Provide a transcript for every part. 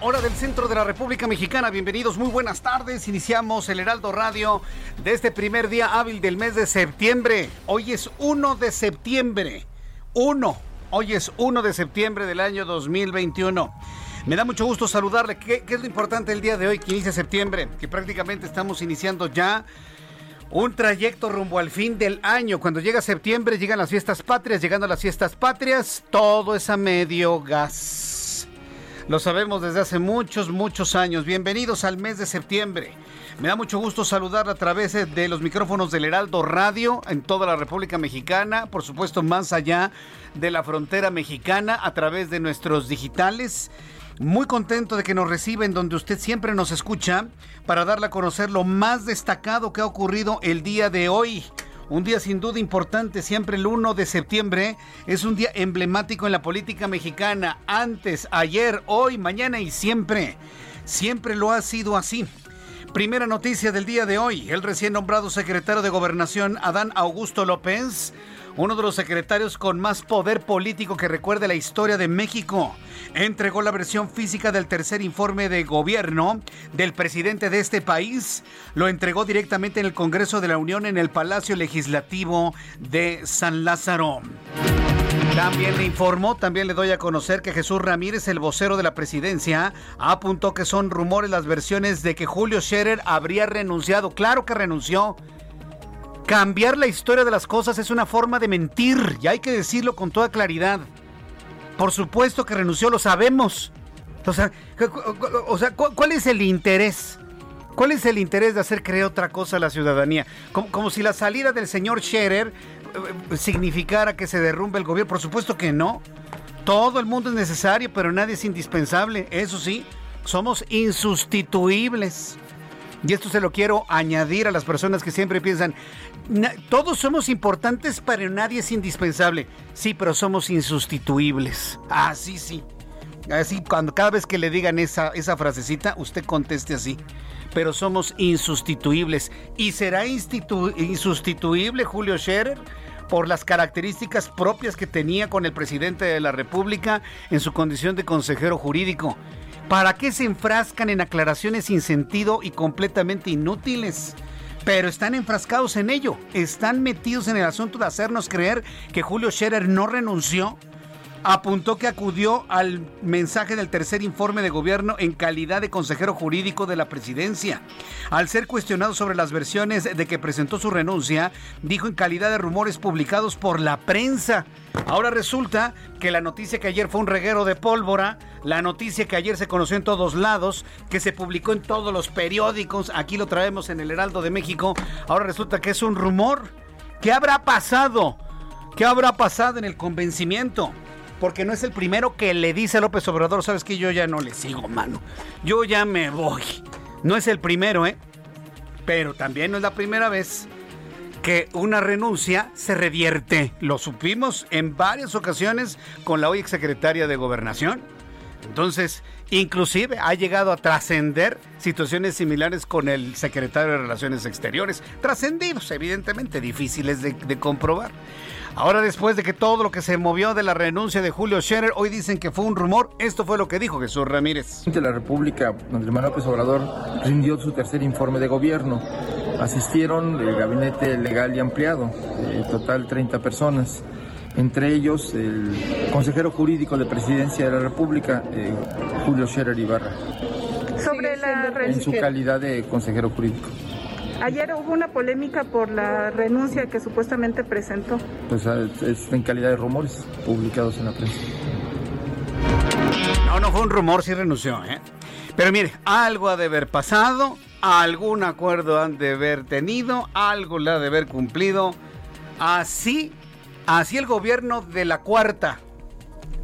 hora del centro de la República Mexicana. Bienvenidos, muy buenas tardes. Iniciamos el Heraldo Radio de este primer día hábil del mes de septiembre. Hoy es 1 de septiembre. 1. Hoy es 1 de septiembre del año 2021. Me da mucho gusto saludarle. ¿Qué, qué es lo importante el día de hoy que inicia septiembre? Que prácticamente estamos iniciando ya un trayecto rumbo al fin del año. Cuando llega septiembre, llegan las fiestas patrias. Llegando a las fiestas patrias, todo es a medio gas. Lo sabemos desde hace muchos, muchos años. Bienvenidos al mes de septiembre. Me da mucho gusto saludar a través de los micrófonos del Heraldo Radio en toda la República Mexicana, por supuesto más allá de la frontera mexicana, a través de nuestros digitales. Muy contento de que nos reciben donde usted siempre nos escucha para darle a conocer lo más destacado que ha ocurrido el día de hoy. Un día sin duda importante, siempre el 1 de septiembre es un día emblemático en la política mexicana. Antes, ayer, hoy, mañana y siempre. Siempre lo ha sido así. Primera noticia del día de hoy. El recién nombrado secretario de Gobernación, Adán Augusto López, uno de los secretarios con más poder político que recuerde la historia de México, entregó la versión física del tercer informe de gobierno del presidente de este país. Lo entregó directamente en el Congreso de la Unión en el Palacio Legislativo de San Lázaro. También le informó, también le doy a conocer que Jesús Ramírez, el vocero de la presidencia, apuntó que son rumores las versiones de que Julio Scherer habría renunciado. Claro que renunció. Cambiar la historia de las cosas es una forma de mentir y hay que decirlo con toda claridad. Por supuesto que renunció, lo sabemos. O sea, ¿cuál es el interés? ¿Cuál es el interés de hacer creer otra cosa a la ciudadanía? Como, como si la salida del señor Scherer eh, significara que se derrumbe el gobierno. Por supuesto que no. Todo el mundo es necesario, pero nadie es indispensable. Eso sí, somos insustituibles. Y esto se lo quiero añadir a las personas que siempre piensan, todos somos importantes, pero nadie es indispensable. Sí, pero somos insustituibles. Ah, sí, sí. Así, cuando cada vez que le digan esa, esa frasecita, usted conteste así. Pero somos insustituibles. ¿Y será insustituible Julio Scherer? por las características propias que tenía con el presidente de la República en su condición de consejero jurídico. ¿Para qué se enfrascan en aclaraciones sin sentido y completamente inútiles? Pero están enfrascados en ello, están metidos en el asunto de hacernos creer que Julio Scherer no renunció apuntó que acudió al mensaje del tercer informe de gobierno en calidad de consejero jurídico de la presidencia. Al ser cuestionado sobre las versiones de que presentó su renuncia, dijo en calidad de rumores publicados por la prensa. Ahora resulta que la noticia que ayer fue un reguero de pólvora, la noticia que ayer se conoció en todos lados, que se publicó en todos los periódicos, aquí lo traemos en el Heraldo de México, ahora resulta que es un rumor. ¿Qué habrá pasado? ¿Qué habrá pasado en el convencimiento? Porque no es el primero que le dice a López Obrador, sabes que yo ya no le sigo, mano. Yo ya me voy. No es el primero, ¿eh? Pero también no es la primera vez que una renuncia se revierte. Lo supimos en varias ocasiones con la hoy exsecretaria de Gobernación. Entonces, inclusive ha llegado a trascender situaciones similares con el secretario de Relaciones Exteriores. Trascendidos, evidentemente, difíciles de, de comprobar. Ahora después de que todo lo que se movió de la renuncia de Julio Scherer, hoy dicen que fue un rumor. Esto fue lo que dijo Jesús Ramírez. La República, Andrés Manuel López Obrador, rindió su tercer informe de gobierno. Asistieron el gabinete legal y ampliado, en total 30 personas entre ellos el consejero jurídico de Presidencia de la República, eh, Julio Scherer Ibarra. Sobre la En su calidad de consejero jurídico. Ayer hubo una polémica por la renuncia que supuestamente presentó. Pues ah, es en calidad de rumores publicados en la prensa. No, no fue un rumor, sí renunció, ¿eh? Pero mire, algo ha de haber pasado, algún acuerdo han de haber tenido, algo le ha de haber cumplido. Así, así el gobierno de la cuarta,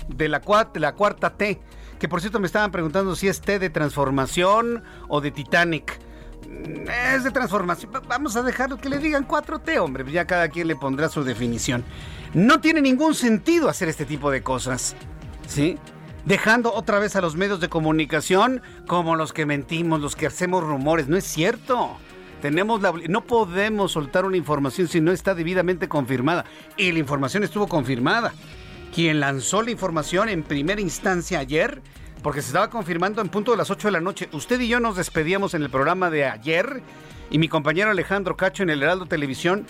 de la, de la cuarta T, que por cierto me estaban preguntando si es T de transformación o de Titanic es de transformación. Vamos a dejar que le digan 4T, hombre. Ya cada quien le pondrá su definición. No tiene ningún sentido hacer este tipo de cosas. ¿Sí? Dejando otra vez a los medios de comunicación como los que mentimos, los que hacemos rumores. No es cierto. Tenemos la, no podemos soltar una información si no está debidamente confirmada. Y la información estuvo confirmada. Quien lanzó la información en primera instancia ayer porque se estaba confirmando en punto de las 8 de la noche. Usted y yo nos despedíamos en el programa de ayer y mi compañero Alejandro Cacho en el Heraldo Televisión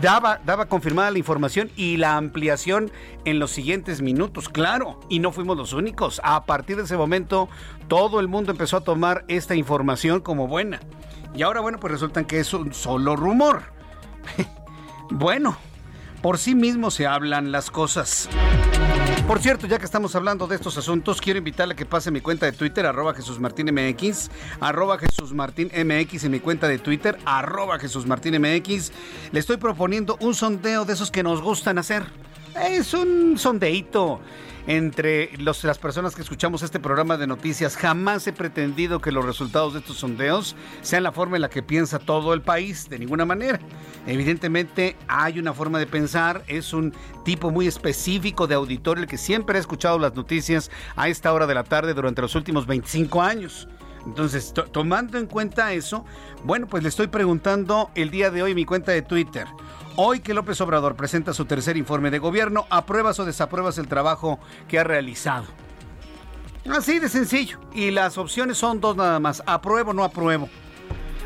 daba, daba confirmada la información y la ampliación en los siguientes minutos, claro, y no fuimos los únicos. A partir de ese momento, todo el mundo empezó a tomar esta información como buena. Y ahora, bueno, pues resulta que es un solo rumor. bueno, por sí mismo se hablan las cosas. Por cierto, ya que estamos hablando de estos asuntos, quiero invitarle a que pase mi cuenta de Twitter, arroba Jesús Martín MX, arroba Jesús Martín MX en mi cuenta de Twitter, arroba Jesús Martín MX. Le estoy proponiendo un sondeo de esos que nos gustan hacer. Es un sondeito entre las personas que escuchamos este programa de noticias. Jamás he pretendido que los resultados de estos sondeos sean la forma en la que piensa todo el país, de ninguna manera. Evidentemente hay una forma de pensar, es un tipo muy específico de auditorio el que siempre ha escuchado las noticias a esta hora de la tarde durante los últimos 25 años. Entonces, tomando en cuenta eso, bueno, pues le estoy preguntando el día de hoy mi cuenta de Twitter. Hoy que López Obrador presenta su tercer informe de gobierno, ¿apruebas o desapruebas el trabajo que ha realizado? Así de sencillo. Y las opciones son dos nada más. Apruebo o no apruebo.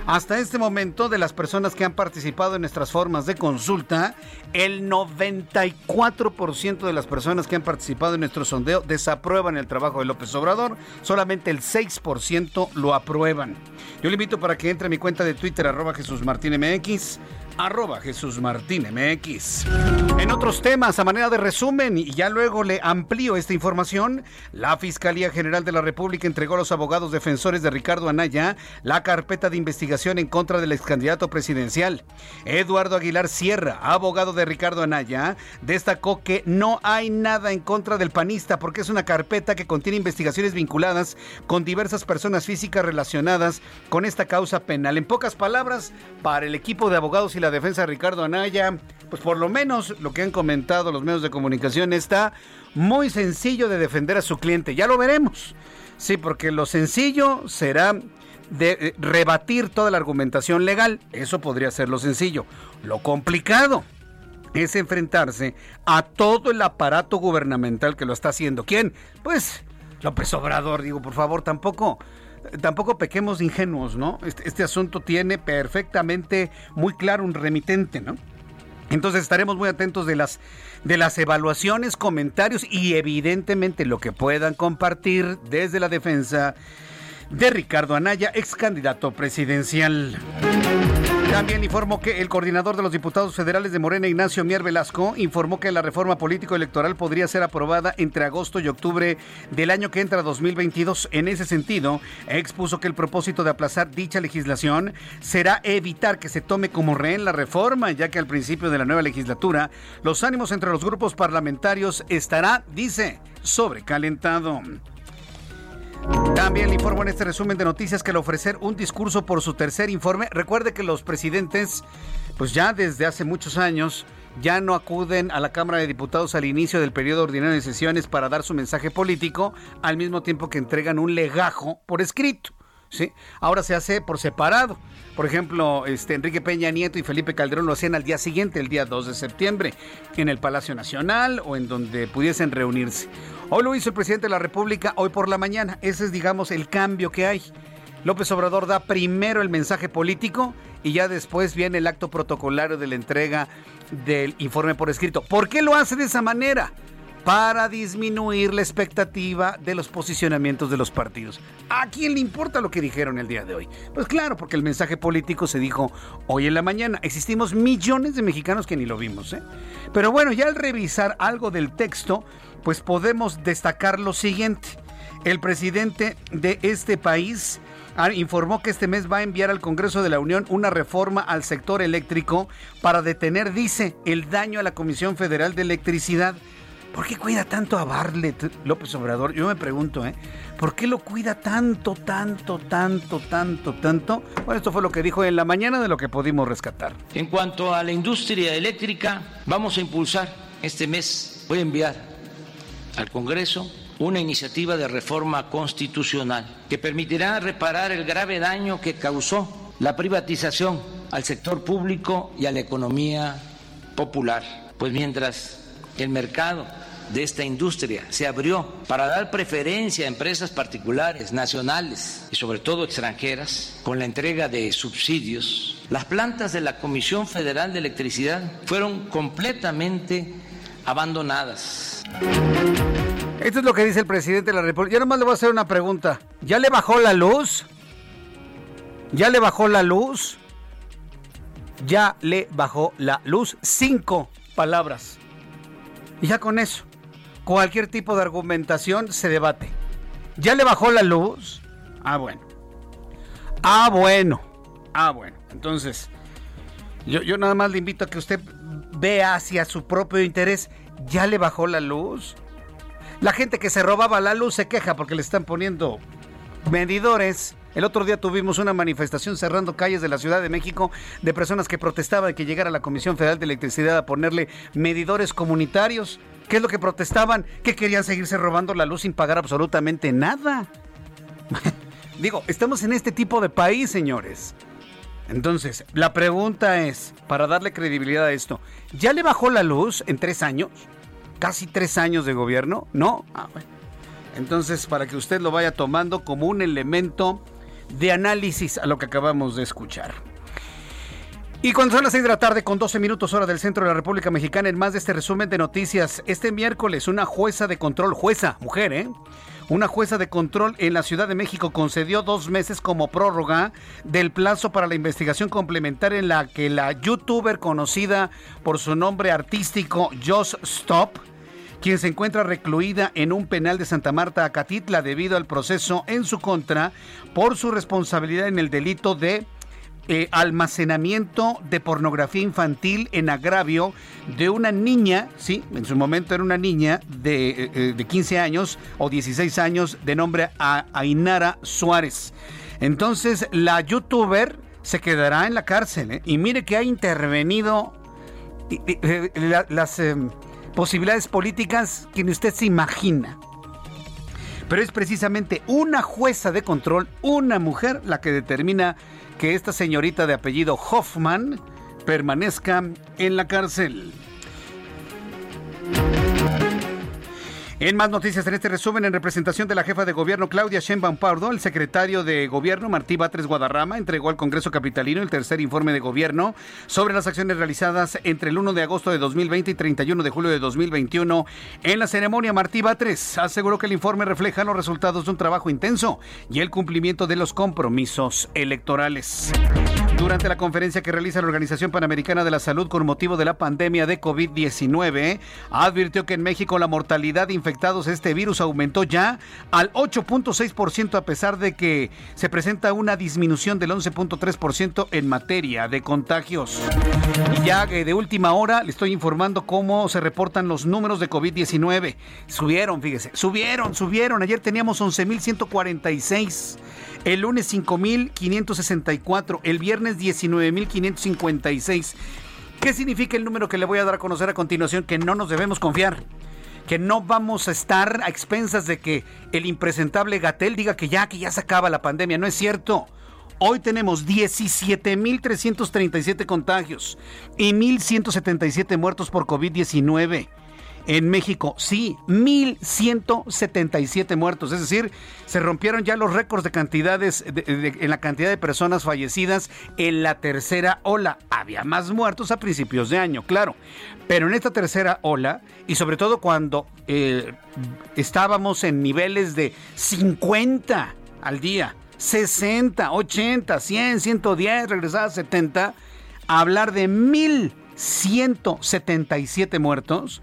Hasta este momento, de las personas que han participado en nuestras formas de consulta, el 94% de las personas que han participado en nuestro sondeo desaprueban el trabajo de López Obrador, solamente el 6% lo aprueban. Yo le invito para que entre a mi cuenta de Twitter, arroba Jesús Martín MX, arroba Jesús Martín MX. En otros temas, a manera de resumen, y ya luego le amplío esta información, la Fiscalía General de la República entregó a los abogados defensores de Ricardo Anaya la carpeta de investigación en contra del ex candidato presidencial. Eduardo Aguilar Sierra, abogado de Ricardo Anaya, destacó que no hay nada en contra del panista porque es una carpeta que contiene investigaciones vinculadas con diversas personas físicas relacionadas con esta causa penal. En pocas palabras, para el equipo de abogados y la defensa de Ricardo Anaya, pues por lo menos lo que han comentado los medios de comunicación está muy sencillo de defender a su cliente. Ya lo veremos. Sí, porque lo sencillo será de eh, rebatir toda la argumentación legal. Eso podría ser lo sencillo. Lo complicado es enfrentarse a todo el aparato gubernamental que lo está haciendo. ¿Quién? Pues López Obrador, digo, por favor, tampoco tampoco pequemos ingenuos, ¿no? Este, este, asunto tiene perfectamente muy claro un remitente, ¿no? Entonces estaremos muy atentos de las, de las evaluaciones, comentarios y evidentemente lo que puedan compartir desde la defensa de Ricardo Anaya, ex candidato presidencial. También informó que el coordinador de los diputados federales de Morena, Ignacio Mier Velasco, informó que la reforma político-electoral podría ser aprobada entre agosto y octubre del año que entra 2022. En ese sentido, expuso que el propósito de aplazar dicha legislación será evitar que se tome como rehén la reforma, ya que al principio de la nueva legislatura los ánimos entre los grupos parlamentarios estará, dice, sobrecalentado. También le informo en este resumen de noticias que al ofrecer un discurso por su tercer informe, recuerde que los presidentes, pues ya desde hace muchos años, ya no acuden a la Cámara de Diputados al inicio del periodo ordinario de sesiones para dar su mensaje político, al mismo tiempo que entregan un legajo por escrito. Ahora se hace por separado. Por ejemplo, este, Enrique Peña Nieto y Felipe Calderón lo hacían al día siguiente, el día 2 de septiembre, en el Palacio Nacional o en donde pudiesen reunirse. Hoy lo hizo el presidente de la República, hoy por la mañana. Ese es, digamos, el cambio que hay. López Obrador da primero el mensaje político y ya después viene el acto protocolario de la entrega del informe por escrito. ¿Por qué lo hace de esa manera? Para disminuir la expectativa de los posicionamientos de los partidos. ¿A quién le importa lo que dijeron el día de hoy? Pues claro, porque el mensaje político se dijo hoy en la mañana. Existimos millones de mexicanos que ni lo vimos. ¿eh? Pero bueno, ya al revisar algo del texto, pues podemos destacar lo siguiente. El presidente de este país informó que este mes va a enviar al Congreso de la Unión una reforma al sector eléctrico para detener, dice, el daño a la Comisión Federal de Electricidad ¿Por qué cuida tanto a Barlet López Obrador? Yo me pregunto, ¿eh? ¿Por qué lo cuida tanto, tanto, tanto, tanto, tanto? Bueno, esto fue lo que dijo en la mañana de lo que pudimos rescatar. En cuanto a la industria eléctrica, vamos a impulsar este mes, voy a enviar al Congreso una iniciativa de reforma constitucional que permitirá reparar el grave daño que causó la privatización al sector público y a la economía popular. Pues mientras el mercado de esta industria se abrió para dar preferencia a empresas particulares, nacionales y sobre todo extranjeras con la entrega de subsidios. Las plantas de la Comisión Federal de Electricidad fueron completamente abandonadas. Esto es lo que dice el presidente de la República. Yo nomás le voy a hacer una pregunta. ¿Ya le bajó la luz? ¿Ya le bajó la luz? Ya le bajó la luz. Cinco palabras. Y ya con eso cualquier tipo de argumentación se debate. ¿Ya le bajó la luz? Ah, bueno. Ah, bueno. Ah, bueno. Entonces, yo, yo nada más le invito a que usted vea hacia su propio interés. ¿Ya le bajó la luz? La gente que se robaba la luz se queja porque le están poniendo medidores. El otro día tuvimos una manifestación cerrando calles de la Ciudad de México de personas que protestaban que llegara la Comisión Federal de Electricidad a ponerle medidores comunitarios. ¿Qué es lo que protestaban? Que querían seguirse robando la luz sin pagar absolutamente nada. Digo, estamos en este tipo de país, señores. Entonces, la pregunta es, para darle credibilidad a esto, ¿ya le bajó la luz en tres años? ¿Casi tres años de gobierno? ¿No? Ah, Entonces, para que usted lo vaya tomando como un elemento de análisis a lo que acabamos de escuchar. Y cuando son las 6 de la tarde con 12 minutos hora del centro de la República Mexicana, en más de este resumen de noticias, este miércoles una jueza de control, jueza, mujer, ¿eh? Una jueza de control en la Ciudad de México concedió dos meses como prórroga del plazo para la investigación complementaria en la que la youtuber conocida por su nombre artístico Just Stop, quien se encuentra recluida en un penal de Santa Marta, Acatitla, debido al proceso en su contra por su responsabilidad en el delito de eh, almacenamiento de pornografía infantil en agravio de una niña, sí, en su momento era una niña de, 15 eh, años o 16 años de nombre Ainara Suárez. Entonces la youtuber se quedará en la cárcel ¿eh? y mire que ha intervenido las posibilidades políticas que usted se imagina. Pero es precisamente una jueza de control, una mujer, la que determina que esta señorita de apellido Hoffman permanezca en la cárcel. En más noticias en este resumen, en representación de la jefa de gobierno Claudia Sheinbaum Pardo, el secretario de gobierno Martí Batres Guadarrama entregó al Congreso Capitalino el tercer informe de gobierno sobre las acciones realizadas entre el 1 de agosto de 2020 y 31 de julio de 2021. En la ceremonia, Martí Batres aseguró que el informe refleja los resultados de un trabajo intenso y el cumplimiento de los compromisos electorales. Durante la conferencia que realiza la Organización Panamericana de la Salud con motivo de la pandemia de COVID-19, advirtió que en México la mortalidad infectados este virus aumentó ya al 8.6% a pesar de que se presenta una disminución del 11.3% en materia de contagios. Y ya eh, de última hora le estoy informando cómo se reportan los números de COVID-19. Subieron, fíjese, subieron, subieron. Ayer teníamos 11.146. El lunes 5.564, el viernes 19.556. ¿Qué significa el número que le voy a dar a conocer a continuación? Que no nos debemos confiar que no vamos a estar a expensas de que el impresentable Gatel diga que ya, que ya se acaba la pandemia. No es cierto. Hoy tenemos 17.337 contagios y 1.177 muertos por COVID-19 en México. Sí, 1.177 muertos. Es decir, se rompieron ya los récords de cantidades, en la cantidad de personas fallecidas en la tercera ola. Había más muertos a principios de año, claro. Pero en esta tercera ola, y sobre todo cuando eh, estábamos en niveles de 50 al día, 60, 80, 100, 110, regresaba a 70, hablar de 1.177 muertos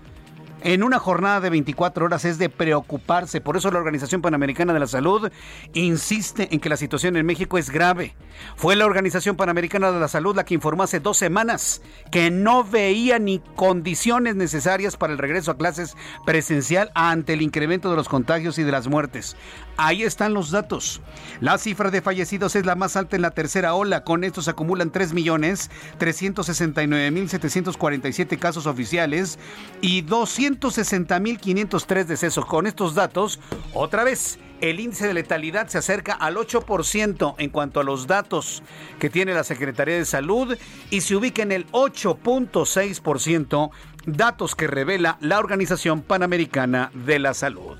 en una jornada de 24 horas es de preocuparse. Por eso la Organización Panamericana de la Salud insiste en que la situación en México es grave. Fue la Organización Panamericana de la Salud la que informó hace dos semanas que no veía ni condiciones necesarias para el regreso a clases presencial ante el incremento de los contagios y de las muertes. Ahí están los datos. La cifra de fallecidos es la más alta en la tercera ola. Con esto se acumulan 3.369.747 casos oficiales y 260.503 decesos. Con estos datos, otra vez, el índice de letalidad se acerca al 8% en cuanto a los datos que tiene la Secretaría de Salud y se ubica en el 8.6%, datos que revela la Organización Panamericana de la Salud.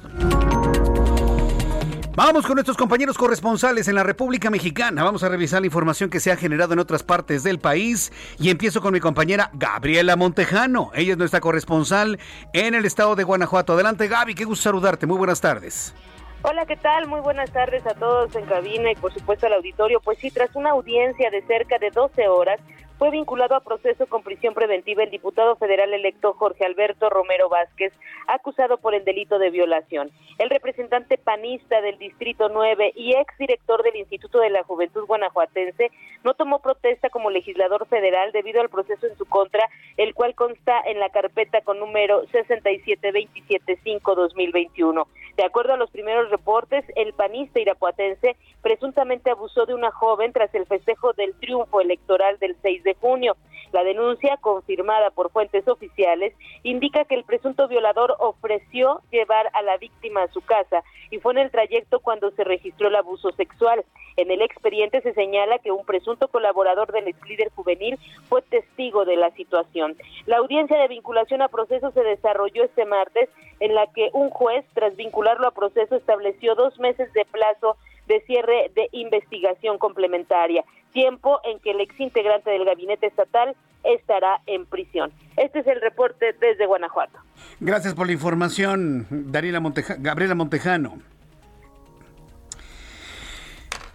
Vamos con nuestros compañeros corresponsales en la República Mexicana. Vamos a revisar la información que se ha generado en otras partes del país y empiezo con mi compañera Gabriela Montejano. Ella es nuestra corresponsal en el estado de Guanajuato. Adelante Gaby, qué gusto saludarte. Muy buenas tardes. Hola, ¿qué tal? Muy buenas tardes a todos en cabina y por supuesto al auditorio. Pues sí, tras una audiencia de cerca de 12 horas, fue vinculado a proceso con prisión preventiva el diputado federal electo Jorge Alberto Romero Vázquez, acusado por el delito de violación. El representante panista del Distrito 9 y exdirector del Instituto de la Juventud Guanajuatense no tomó protesta como legislador federal debido al proceso en su contra, el cual consta en la carpeta con número 67275-2021. De acuerdo a los primeros reportes, el panista irapuatense presuntamente abusó de una joven tras el festejo del triunfo electoral del 6 de junio. La denuncia, confirmada por fuentes oficiales, indica que el presunto violador ofreció llevar a la víctima a su casa y fue en el trayecto cuando se registró el abuso sexual. En el expediente se señala que un presunto colaborador del ex líder juvenil fue testigo de la situación. La audiencia de vinculación a proceso se desarrolló este martes en la que un juez, tras vincularlo a proceso, estableció dos meses de plazo de cierre de investigación complementaria, tiempo en que el ex integrante del gabinete estatal estará en prisión. Este es el reporte desde Guanajuato. Gracias por la información, Daniela Gabriela Montejano.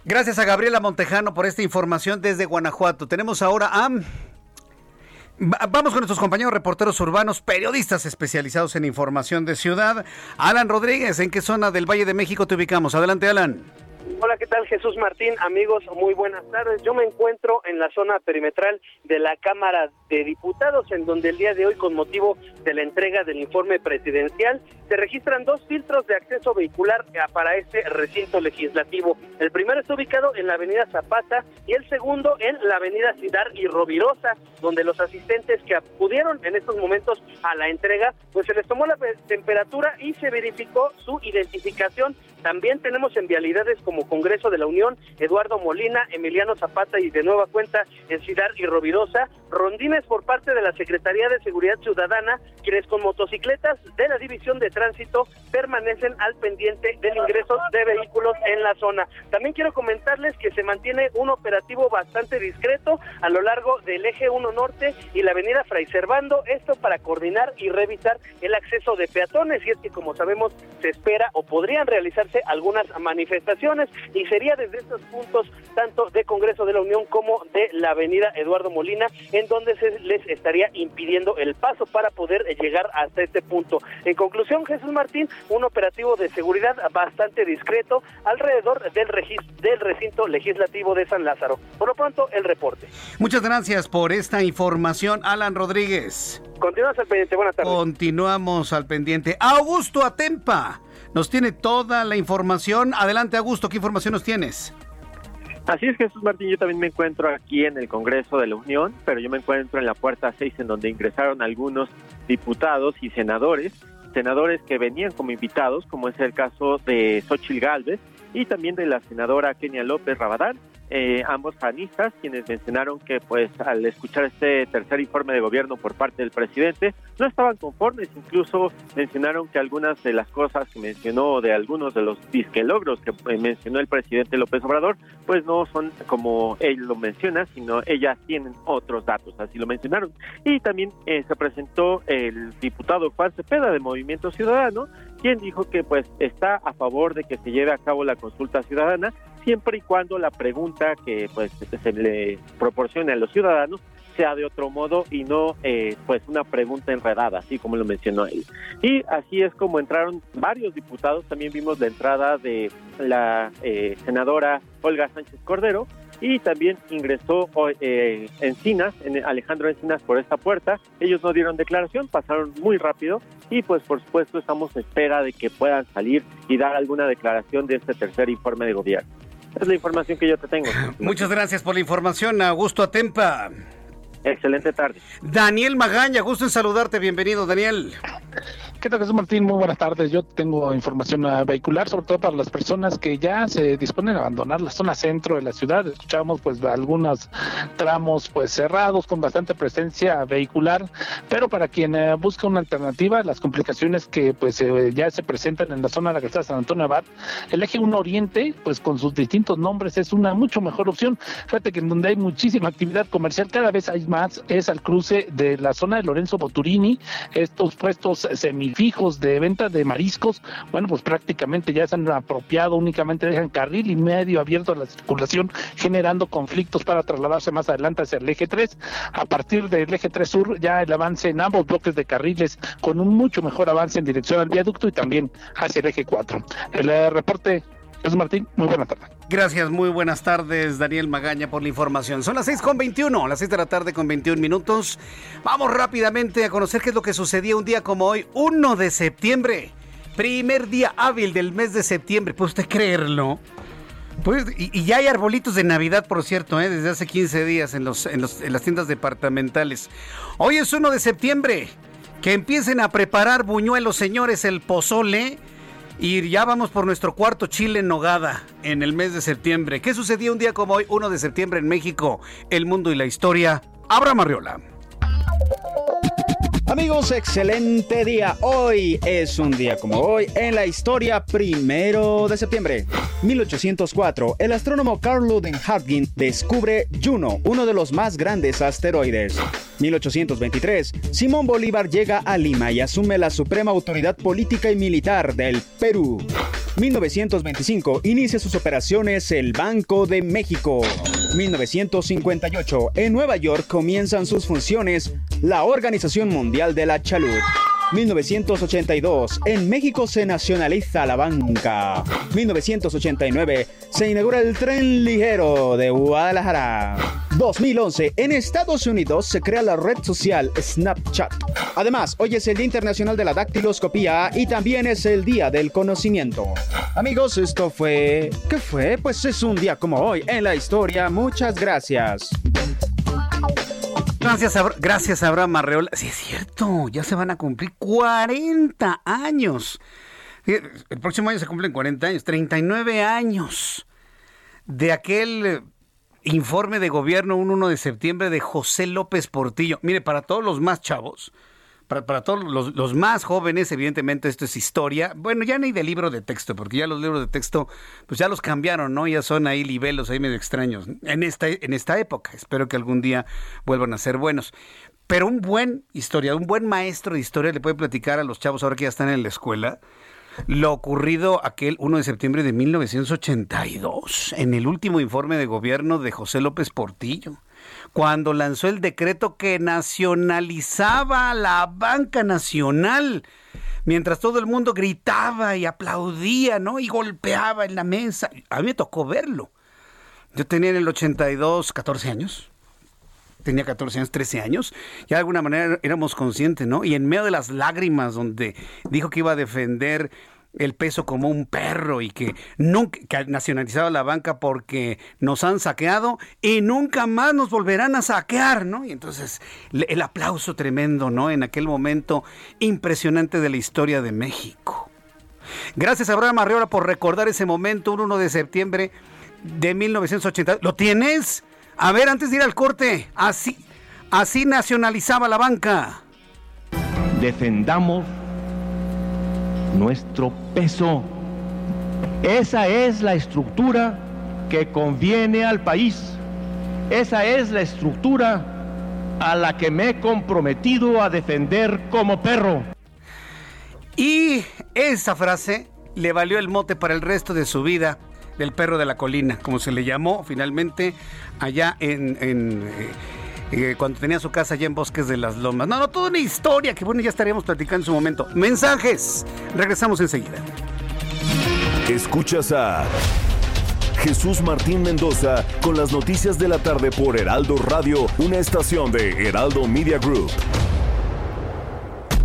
Gracias a Gabriela Montejano por esta información desde Guanajuato. Tenemos ahora a... Vamos con nuestros compañeros reporteros urbanos, periodistas especializados en información de ciudad. Alan Rodríguez, ¿en qué zona del Valle de México te ubicamos? Adelante, Alan. Hola, ¿qué tal Jesús Martín? Amigos, muy buenas tardes. Yo me encuentro en la zona perimetral de la Cámara de Diputados, en donde el día de hoy, con motivo de la entrega del informe presidencial, se registran dos filtros de acceso vehicular para este recinto legislativo. El primero está ubicado en la avenida Zapata y el segundo en la avenida Cidar y Rovirosa, donde los asistentes que acudieron en estos momentos a la entrega, pues se les tomó la temperatura y se verificó su identificación. También tenemos en vialidades como Congreso de la Unión, Eduardo Molina, Emiliano Zapata y de nueva cuenta en Cidar y Rovirosa, rondines por parte de la Secretaría de Seguridad Ciudadana, quienes con motocicletas de la División de Tránsito permanecen al pendiente del ingreso de vehículos en la zona. También quiero comentarles que se mantiene un operativo bastante discreto a lo largo del eje 1 norte y la avenida Fray Servando, esto para coordinar y revisar el acceso de peatones, y es que como sabemos se espera o podrían algunas manifestaciones y sería desde estos puntos tanto de Congreso de la Unión como de la avenida Eduardo Molina en donde se les estaría impidiendo el paso para poder llegar hasta este punto. En conclusión, Jesús Martín, un operativo de seguridad bastante discreto alrededor del, del recinto legislativo de San Lázaro. Por lo pronto, el reporte. Muchas gracias por esta información, Alan Rodríguez. Continuamos al pendiente, buenas tardes. Continuamos al pendiente. Augusto Atempa nos tiene toda la información. Adelante, Augusto, ¿qué información nos tienes? Así es, Jesús Martín, yo también me encuentro aquí en el Congreso de la Unión, pero yo me encuentro en la puerta 6 en donde ingresaron algunos diputados y senadores senadores que venían como invitados, como es el caso de Xochil Gálvez y también de la senadora Kenia López Rabadán, eh, ambos panistas, quienes mencionaron que pues al escuchar este tercer informe de gobierno por parte del presidente, no estaban conformes, incluso mencionaron que algunas de las cosas que mencionó, de algunos de los disque logros que eh, mencionó el presidente López Obrador, pues no son como él lo menciona, sino ellas tienen otros datos, así lo mencionaron. Y también eh, se presentó el diputado Juan Cepeda de Movimiento Ciudadano, quien dijo que pues está a favor de que se lleve a cabo la consulta ciudadana siempre y cuando la pregunta que pues se le proporcione a los ciudadanos sea de otro modo y no eh, pues una pregunta enredada, así como lo mencionó él. Y así es como entraron varios diputados, también vimos la entrada de la eh, senadora Olga Sánchez Cordero y también ingresó eh, Encinas, en Alejandro Encinas por esta puerta. Ellos no dieron declaración, pasaron muy rápido y pues por supuesto estamos en espera de que puedan salir y dar alguna declaración de este tercer informe de gobierno. Es la información que yo te tengo. Muchas gracias por la información, Augusto Atempa. Excelente tarde. Daniel Magaña, gusto en saludarte. Bienvenido, Daniel. ¿Qué tal, Jesús Martín? Muy buenas tardes. Yo tengo información vehicular, sobre todo para las personas que ya se disponen a abandonar la zona centro de la ciudad. Escuchamos pues algunos tramos pues cerrados con bastante presencia vehicular, pero para quien eh, busca una alternativa, las complicaciones que pues eh, ya se presentan en la zona de la calzada San Antonio Abad, el eje 1 Oriente, pues con sus distintos nombres es una mucho mejor opción. Fíjate que en donde hay muchísima actividad comercial, cada vez hay más, es al cruce de la zona de Lorenzo Boturini, estos puestos semi fijos de venta de mariscos, bueno, pues prácticamente ya se han apropiado, únicamente dejan carril y medio abierto a la circulación, generando conflictos para trasladarse más adelante hacia el eje 3. A partir del eje 3 sur, ya el avance en ambos bloques de carriles, con un mucho mejor avance en dirección al viaducto y también hacia el eje 4. El eh, reporte es Martín, muy buena tarde. Gracias, muy buenas tardes, Daniel Magaña, por la información. Son las 6 con 21, las 6 de la tarde con 21 minutos. Vamos rápidamente a conocer qué es lo que sucedía un día como hoy, 1 de septiembre. Primer día hábil del mes de septiembre. ¿Puede usted creerlo? Pues, y, ya hay arbolitos de Navidad, por cierto, ¿eh? desde hace 15 días en, las tiendas departamentales. Hoy es 1 de septiembre. Que empiecen a preparar buñuelos, señores, el pozole y ya vamos por nuestro cuarto chile en nogada en el mes de septiembre. ¿Qué sucedió un día como hoy, 1 de septiembre en México? El mundo y la historia. Abraham Arriola. Amigos, excelente día. Hoy es un día como hoy en la historia, primero de septiembre. 1804, el astrónomo Carl Ludwig descubre Juno, uno de los más grandes asteroides. 1823, Simón Bolívar llega a Lima y asume la suprema autoridad política y militar del Perú. 1925 inicia sus operaciones el Banco de México. 1958 en Nueva York comienzan sus funciones la Organización Mundial de la Salud. 1982, en México se nacionaliza la banca. 1989, se inaugura el tren ligero de Guadalajara. 2011, en Estados Unidos se crea la red social Snapchat. Además, hoy es el Día Internacional de la Dactiloscopía y también es el Día del Conocimiento. Amigos, esto fue... ¿Qué fue? Pues es un día como hoy en la historia. Muchas gracias. Gracias, gracias Abraham Arreola. Sí, es cierto, ya se van a cumplir 40 años. El próximo año se cumplen 40 años, 39 años de aquel eh, informe de gobierno un 1 de septiembre de José López Portillo. Mire, para todos los más chavos, para, todos los, más jóvenes, evidentemente esto es historia. Bueno, ya ni de libro de texto, porque ya los libros de texto, pues ya los cambiaron, ¿no? Ya son ahí libelos, ahí medio extraños. En esta, en esta época, espero que algún día vuelvan a ser buenos. Pero un buen historia, un buen maestro de historia le puede platicar a los chavos ahora que ya están en la escuela lo ocurrido aquel 1 de septiembre de 1982, en el último informe de gobierno de José López Portillo cuando lanzó el decreto que nacionalizaba la banca nacional, mientras todo el mundo gritaba y aplaudía, ¿no? Y golpeaba en la mesa. A mí me tocó verlo. Yo tenía en el 82 14 años. Tenía 14 años, 13 años. Y de alguna manera éramos conscientes, ¿no? Y en medio de las lágrimas, donde dijo que iba a defender el peso como un perro y que nunca que nacionalizado la banca porque nos han saqueado y nunca más nos volverán a saquear, ¿no? Y entonces el aplauso tremendo, ¿no? En aquel momento impresionante de la historia de México. Gracias a Abraham Arreola por recordar ese momento, un 1 de septiembre de 1980. ¿Lo tienes? A ver, antes de ir al corte, así, así nacionalizaba la banca. Defendamos nuestro peso. Esa es la estructura que conviene al país. Esa es la estructura a la que me he comprometido a defender como perro. Y esa frase le valió el mote para el resto de su vida del perro de la colina, como se le llamó finalmente allá en, eh, eh, cuando tenía su casa allá en Bosques de las Lomas. No, no, toda una historia que bueno, ya estaríamos platicando en su momento. Mensajes. Regresamos enseguida. Escuchas a Jesús Martín Mendoza con las noticias de la tarde por Heraldo Radio, una estación de Heraldo Media Group.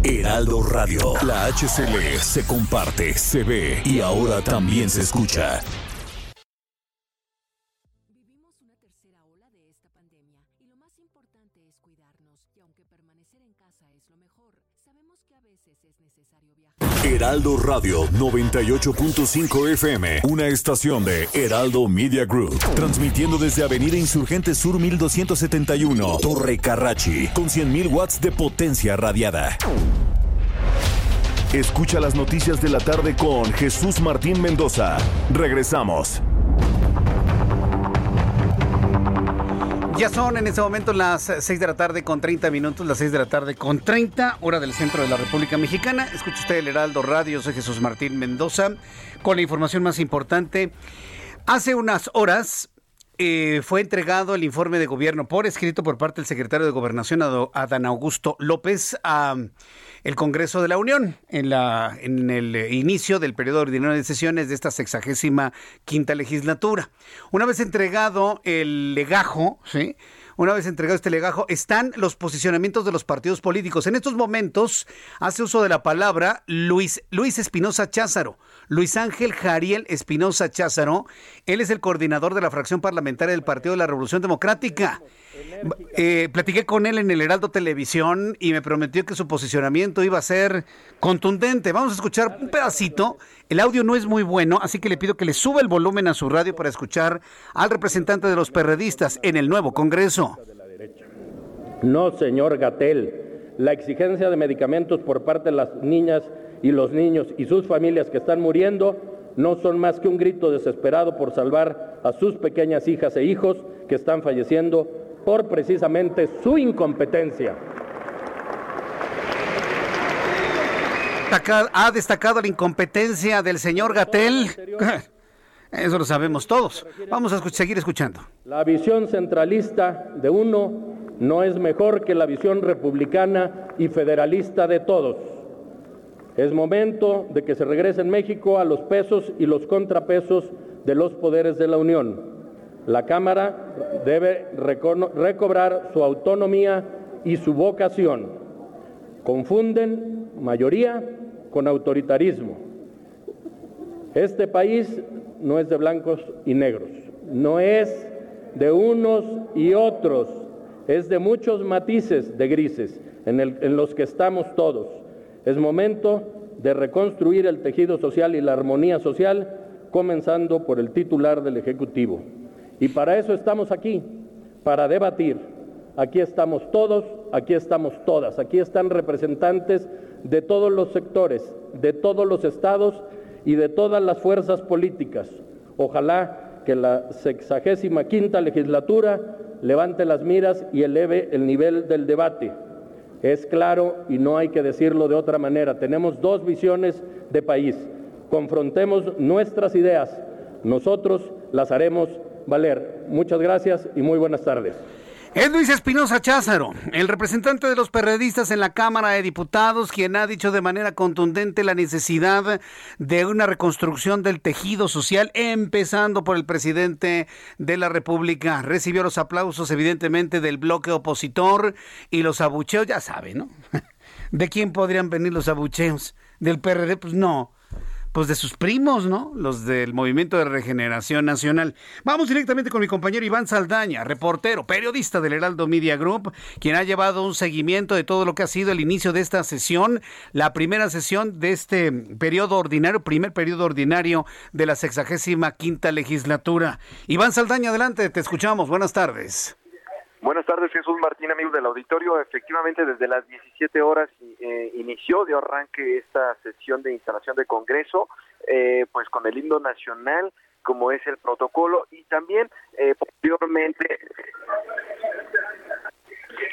Heraldo Radio. La HCL se comparte, se ve y ahora también se escucha. Pandemia y lo más importante es cuidarnos. Y aunque permanecer en casa es lo mejor, sabemos que a veces es necesario viajar. Heraldo Radio 98.5 FM, una estación de Heraldo Media Group, transmitiendo desde Avenida Insurgente Sur 1271, Torre Carrachi, con 100.000 watts de potencia radiada. Escucha las noticias de la tarde con Jesús Martín Mendoza. Regresamos. Ya son en este momento las 6 de la tarde con 30 minutos, las 6 de la tarde con 30, hora del centro de la República Mexicana. Escucha usted el Heraldo Radio, soy Jesús Martín Mendoza, con la información más importante. Hace unas horas eh, fue entregado el informe de gobierno por escrito por parte del secretario de Gobernación, Adán Augusto López, a el Congreso de la Unión en, la, en el inicio del periodo ordinario de sesiones de esta sexagésima quinta legislatura. Una vez entregado el legajo, ¿sí? Una vez entregado este legajo, están los posicionamientos de los partidos políticos. En estos momentos hace uso de la palabra Luis, Luis Espinosa Cházaro. Luis Ángel Jariel Espinosa Cházaro. Él es el coordinador de la fracción parlamentaria del Partido de la Revolución Democrática. Eh, platiqué con él en el Heraldo Televisión y me prometió que su posicionamiento iba a ser contundente. Vamos a escuchar un pedacito. El audio no es muy bueno, así que le pido que le suba el volumen a su radio para escuchar al representante de los perredistas en el nuevo Congreso. No, señor Gatel. La exigencia de medicamentos por parte de las niñas y los niños y sus familias que están muriendo no son más que un grito desesperado por salvar a sus pequeñas hijas e hijos que están falleciendo por precisamente su incompetencia. Ha destacado la incompetencia del señor Gatel. Eso lo sabemos todos. Vamos a seguir escuchando. La visión centralista de uno no es mejor que la visión republicana y federalista de todos. Es momento de que se regrese en México a los pesos y los contrapesos de los poderes de la Unión. La Cámara debe recobrar su autonomía y su vocación. Confunden mayoría con autoritarismo. Este país no es de blancos y negros, no es de unos y otros, es de muchos matices de grises en, los que estamos todos. Es momento de reconstruir el tejido social y la armonía social, comenzando por el titular del Ejecutivo. Y para eso estamos aquí, para debatir. Aquí estamos todos, aquí estamos todas, aquí están representantes de todos los sectores, de todos los estados y de todas las fuerzas políticas. Ojalá que la sexagésima quinta legislatura levante las miras y eleve el nivel del debate. Es claro y no hay que decirlo de otra manera. Tenemos dos visiones de país. Confrontemos nuestras ideas. Nosotros las haremos valer. Muchas gracias y muy buenas tardes. Es Luis Espinosa Cházaro, el representante de los perredistas en la Cámara de Diputados, quien ha dicho de manera contundente la necesidad de una reconstrucción del tejido social, empezando por el presidente de la República. Recibió los aplausos, evidentemente, del bloque opositor y los abucheos, ya sabe, ¿no? ¿De quién podrían venir los abucheos? ¿Del PRD? Pues no pues de sus primos, ¿no? Los del Movimiento de Regeneración Nacional. Vamos directamente con mi compañero Iván Saldaña, reportero, periodista del Heraldo Media Group, quien ha llevado un seguimiento de todo lo que ha sido el inicio de esta sesión, la primera sesión de este periodo ordinario, primer periodo ordinario de la sexagésima quinta legislatura. Iván Saldaña, adelante, te escuchamos. Buenas tardes. Buenas tardes, Jesús Martín, amigos del auditorio. Efectivamente, desde las 17 horas eh, inició de arranque esta sesión de instalación de Congreso, eh, pues con el himno nacional, como es el protocolo, y también eh, posteriormente,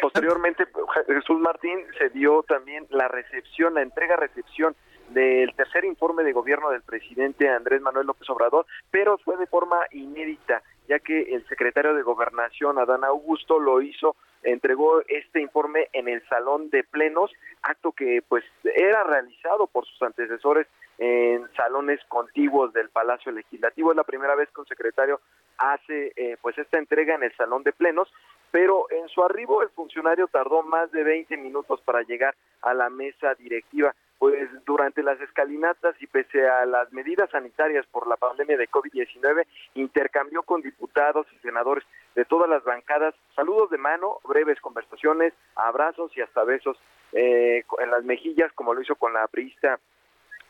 posteriormente Jesús Martín se dio también la recepción, la entrega-recepción del tercer informe de gobierno del presidente Andrés Manuel López Obrador, pero fue de forma inédita, ya que el secretario de Gobernación, Adán Augusto, lo hizo, entregó este informe en el salón de plenos, acto que pues era realizado por sus antecesores en salones contiguos del Palacio Legislativo. Es la primera vez que un secretario hace eh, pues esta entrega en el salón de plenos, pero en su arribo el funcionario tardó más de 20 minutos para llegar a la mesa directiva pues durante las escalinatas y pese a las medidas sanitarias por la pandemia de COVID-19, intercambió con diputados y senadores de todas las bancadas. Saludos de mano, breves conversaciones, abrazos y hasta besos eh, en las mejillas, como lo hizo con la priista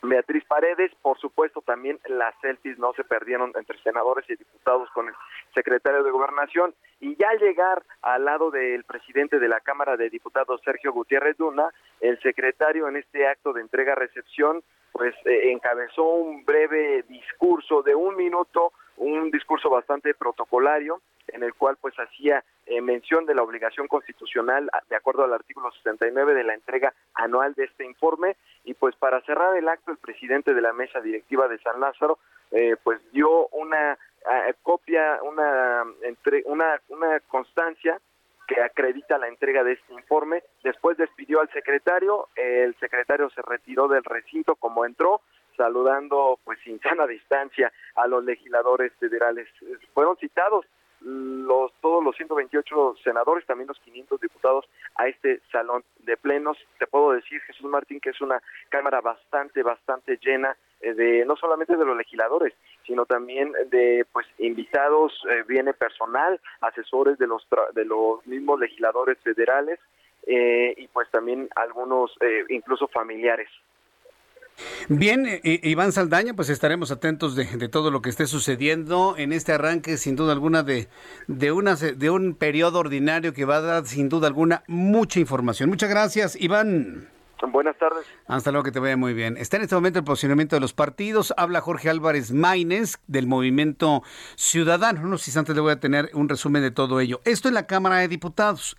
Beatriz Paredes, por supuesto también las selfies no se perdieron entre senadores y diputados con el secretario de Gobernación. Y ya al llegar al lado del presidente de la Cámara de Diputados Sergio Gutiérrez Duna, el secretario en este acto de entrega-recepción pues eh, encabezó un breve discurso de un minuto, un discurso bastante protocolario en el cual pues hacía eh, mención de la obligación constitucional de acuerdo al artículo 69 de la entrega anual de este informe y pues para cerrar el acto el presidente de la mesa directiva de San Lázaro eh, pues dio una eh, copia una entre, una una constancia que acredita la entrega de este informe. Después despidió al secretario, el secretario se retiró del recinto como entró, saludando pues sin sana distancia a los legisladores federales. Fueron citados los todos los 128 senadores, también los 500 diputados a este salón de plenos. Te puedo decir, Jesús Martín, que es una cámara bastante, bastante llena eh, de no solamente de los legisladores, sino también de pues invitados, eh, viene personal, asesores de los de los mismos legisladores federales eh, y pues también algunos incluso familiares. Bien, Iván Saldaña, pues estaremos atentos de, todo lo que esté sucediendo en este arranque, sin duda alguna, de, de, una, de un periodo ordinario que va a dar, sin duda alguna, mucha información. Muchas gracias, Iván. Buenas tardes. Hasta luego, que te vaya muy bien. Está en este momento el posicionamiento de los partidos. Habla Jorge Álvarez Maínez del Movimiento Ciudadano. Unos instantes le voy a tener un resumen de todo ello. Esto en la Cámara de Diputados.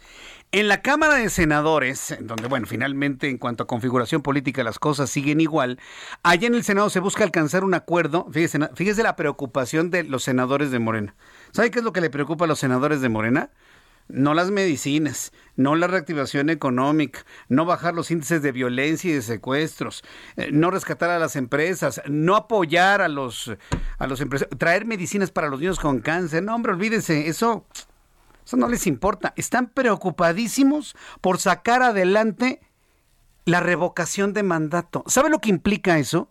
En la Cámara de Senadores, donde, bueno, finalmente en cuanto a configuración política las cosas siguen igual, allá en el Senado se busca alcanzar un acuerdo. Fíjese, fíjese la preocupación de los senadores de Morena. ¿Sabe qué es lo que le preocupa a los senadores de Morena? No las medicinas, no la reactivación económica, no bajar los índices de violencia y de secuestros, eh, no rescatar a las empresas, no apoyar a los a los empresarios, traer medicinas para los niños con cáncer. No, hombre, olvídense, eso eso no les importa. Están preocupadísimos por sacar adelante la revocación de mandato. ¿Sabe lo que implica eso?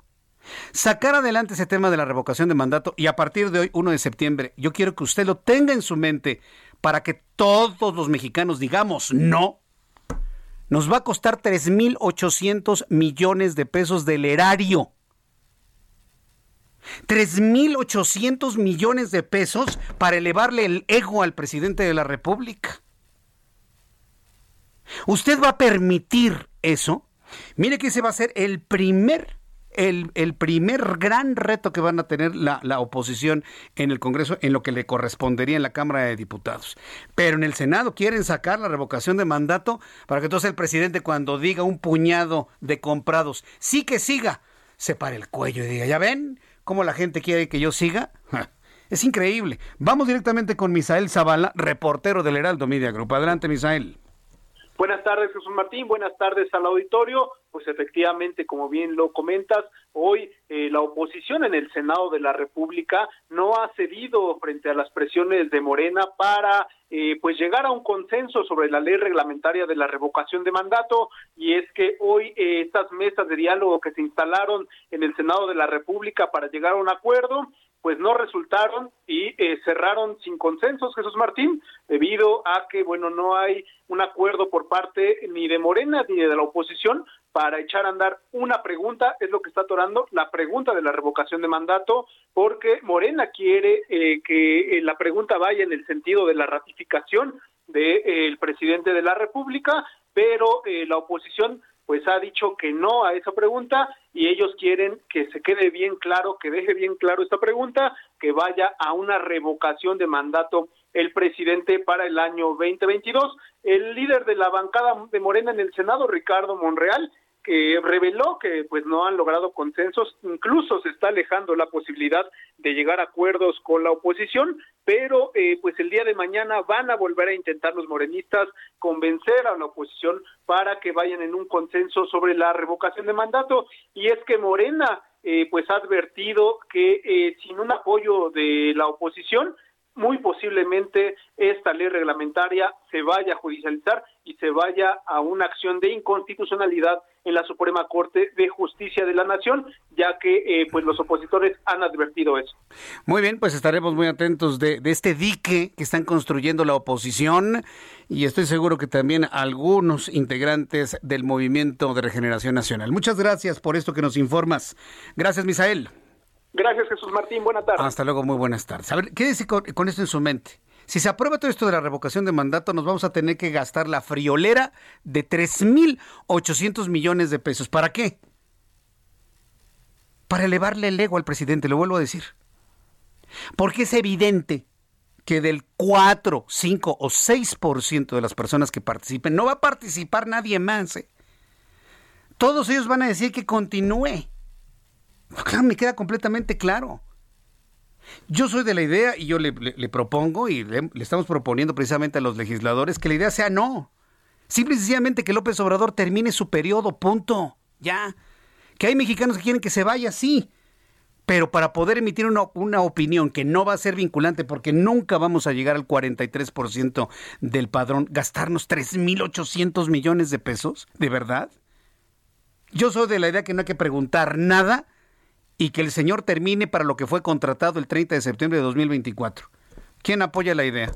Sacar adelante ese tema de la revocación de mandato y a partir de hoy, 1 de septiembre, yo quiero que usted lo tenga en su mente para que todos los mexicanos digamos no. Nos va a costar 3.800 millones de pesos del erario. 3.800 millones de pesos para elevarle el ego al presidente de la República. ¿Usted va a permitir eso? Mire que ese va a ser el primer, el, primer gran reto que van a tener la, la, oposición en el Congreso, en lo que le correspondería en la Cámara de Diputados. Pero en el Senado quieren sacar la revocación de mandato para que entonces el presidente cuando diga un puñado de comprados, sí que siga, se pare el cuello y diga, ya ven, cómo la gente quiere que yo siga. Es increíble. Vamos directamente con Misael Zavala, reportero del Heraldo Media Group. Adelante, Misael. Buenas tardes, Jesús Martín. Buenas tardes al auditorio. Pues efectivamente, como bien lo comentas, hoy eh, la oposición en el Senado de la República no ha cedido frente a las presiones de Morena para eh, pues llegar a un consenso sobre la ley reglamentaria de la revocación de mandato y es que hoy eh, estas mesas de diálogo que se instalaron en el Senado de la República para llegar a un acuerdo pues no resultaron y eh, cerraron sin consensos, Jesús Martín, debido a que, bueno, no hay un acuerdo por parte ni de Morena ni de la oposición para echar a andar una pregunta, es lo que está atorando, la pregunta de la revocación de mandato, porque Morena quiere eh, que eh, la pregunta vaya en el sentido de la ratificación del presidente de la República, pero la oposición pues ha dicho que no a esa pregunta y ellos quieren que se quede bien claro, que deje bien claro esta pregunta, que vaya a una revocación de mandato el presidente para el año 2022. El líder de la bancada de Morena en el Senado, Ricardo Monreal, que reveló que pues no han logrado consensos, incluso se está alejando la posibilidad de llegar a acuerdos con la oposición, pero eh, pues el día de mañana van a volver a intentar los morenistas convencer a la oposición para que vayan en un consenso sobre la revocación de mandato. Y es que Morena eh, pues ha advertido que eh, sin un apoyo de la oposición muy posiblemente esta ley reglamentaria se vaya a judicializar y se vaya a una acción de inconstitucionalidad en la Suprema Corte de Justicia de la Nación, ya que eh, pues los opositores han advertido eso. Muy bien, pues estaremos muy atentos de, de, este dique que están construyendo la oposición y estoy seguro que también algunos integrantes del Movimiento de Regeneración Nacional. Muchas gracias por esto que nos informas. Gracias, Misael. Gracias, Jesús Martín. Buenas tardes. Hasta luego, muy buenas tardes. A ver, quédese con, con esto en su mente. Si se aprueba todo esto de la revocación de mandato, nos vamos a tener que gastar la friolera de 3.800 millones de pesos. ¿Para qué? Para elevarle el ego al presidente, lo vuelvo a decir. Porque es evidente que del 4, 5 o 6% de las personas que participen, no va a participar nadie más. ¿eh? Todos ellos van a decir que continúe. Me queda completamente claro. Yo soy de la idea y yo le, propongo y le, le, estamos proponiendo precisamente a los legisladores que la idea sea no. Simple y sencillamente que López Obrador termine su periodo, punto. Ya. Que hay mexicanos que quieren que se vaya, sí. Pero para poder emitir una, una opinión que no va a ser vinculante, porque nunca vamos a llegar al 43% del padrón, gastarnos 3.800 millones de pesos, ¿de verdad? Yo soy de la idea que no hay que preguntar nada y que el señor termine para lo que fue contratado el 30 de septiembre de 2024. ¿Quién apoya la idea?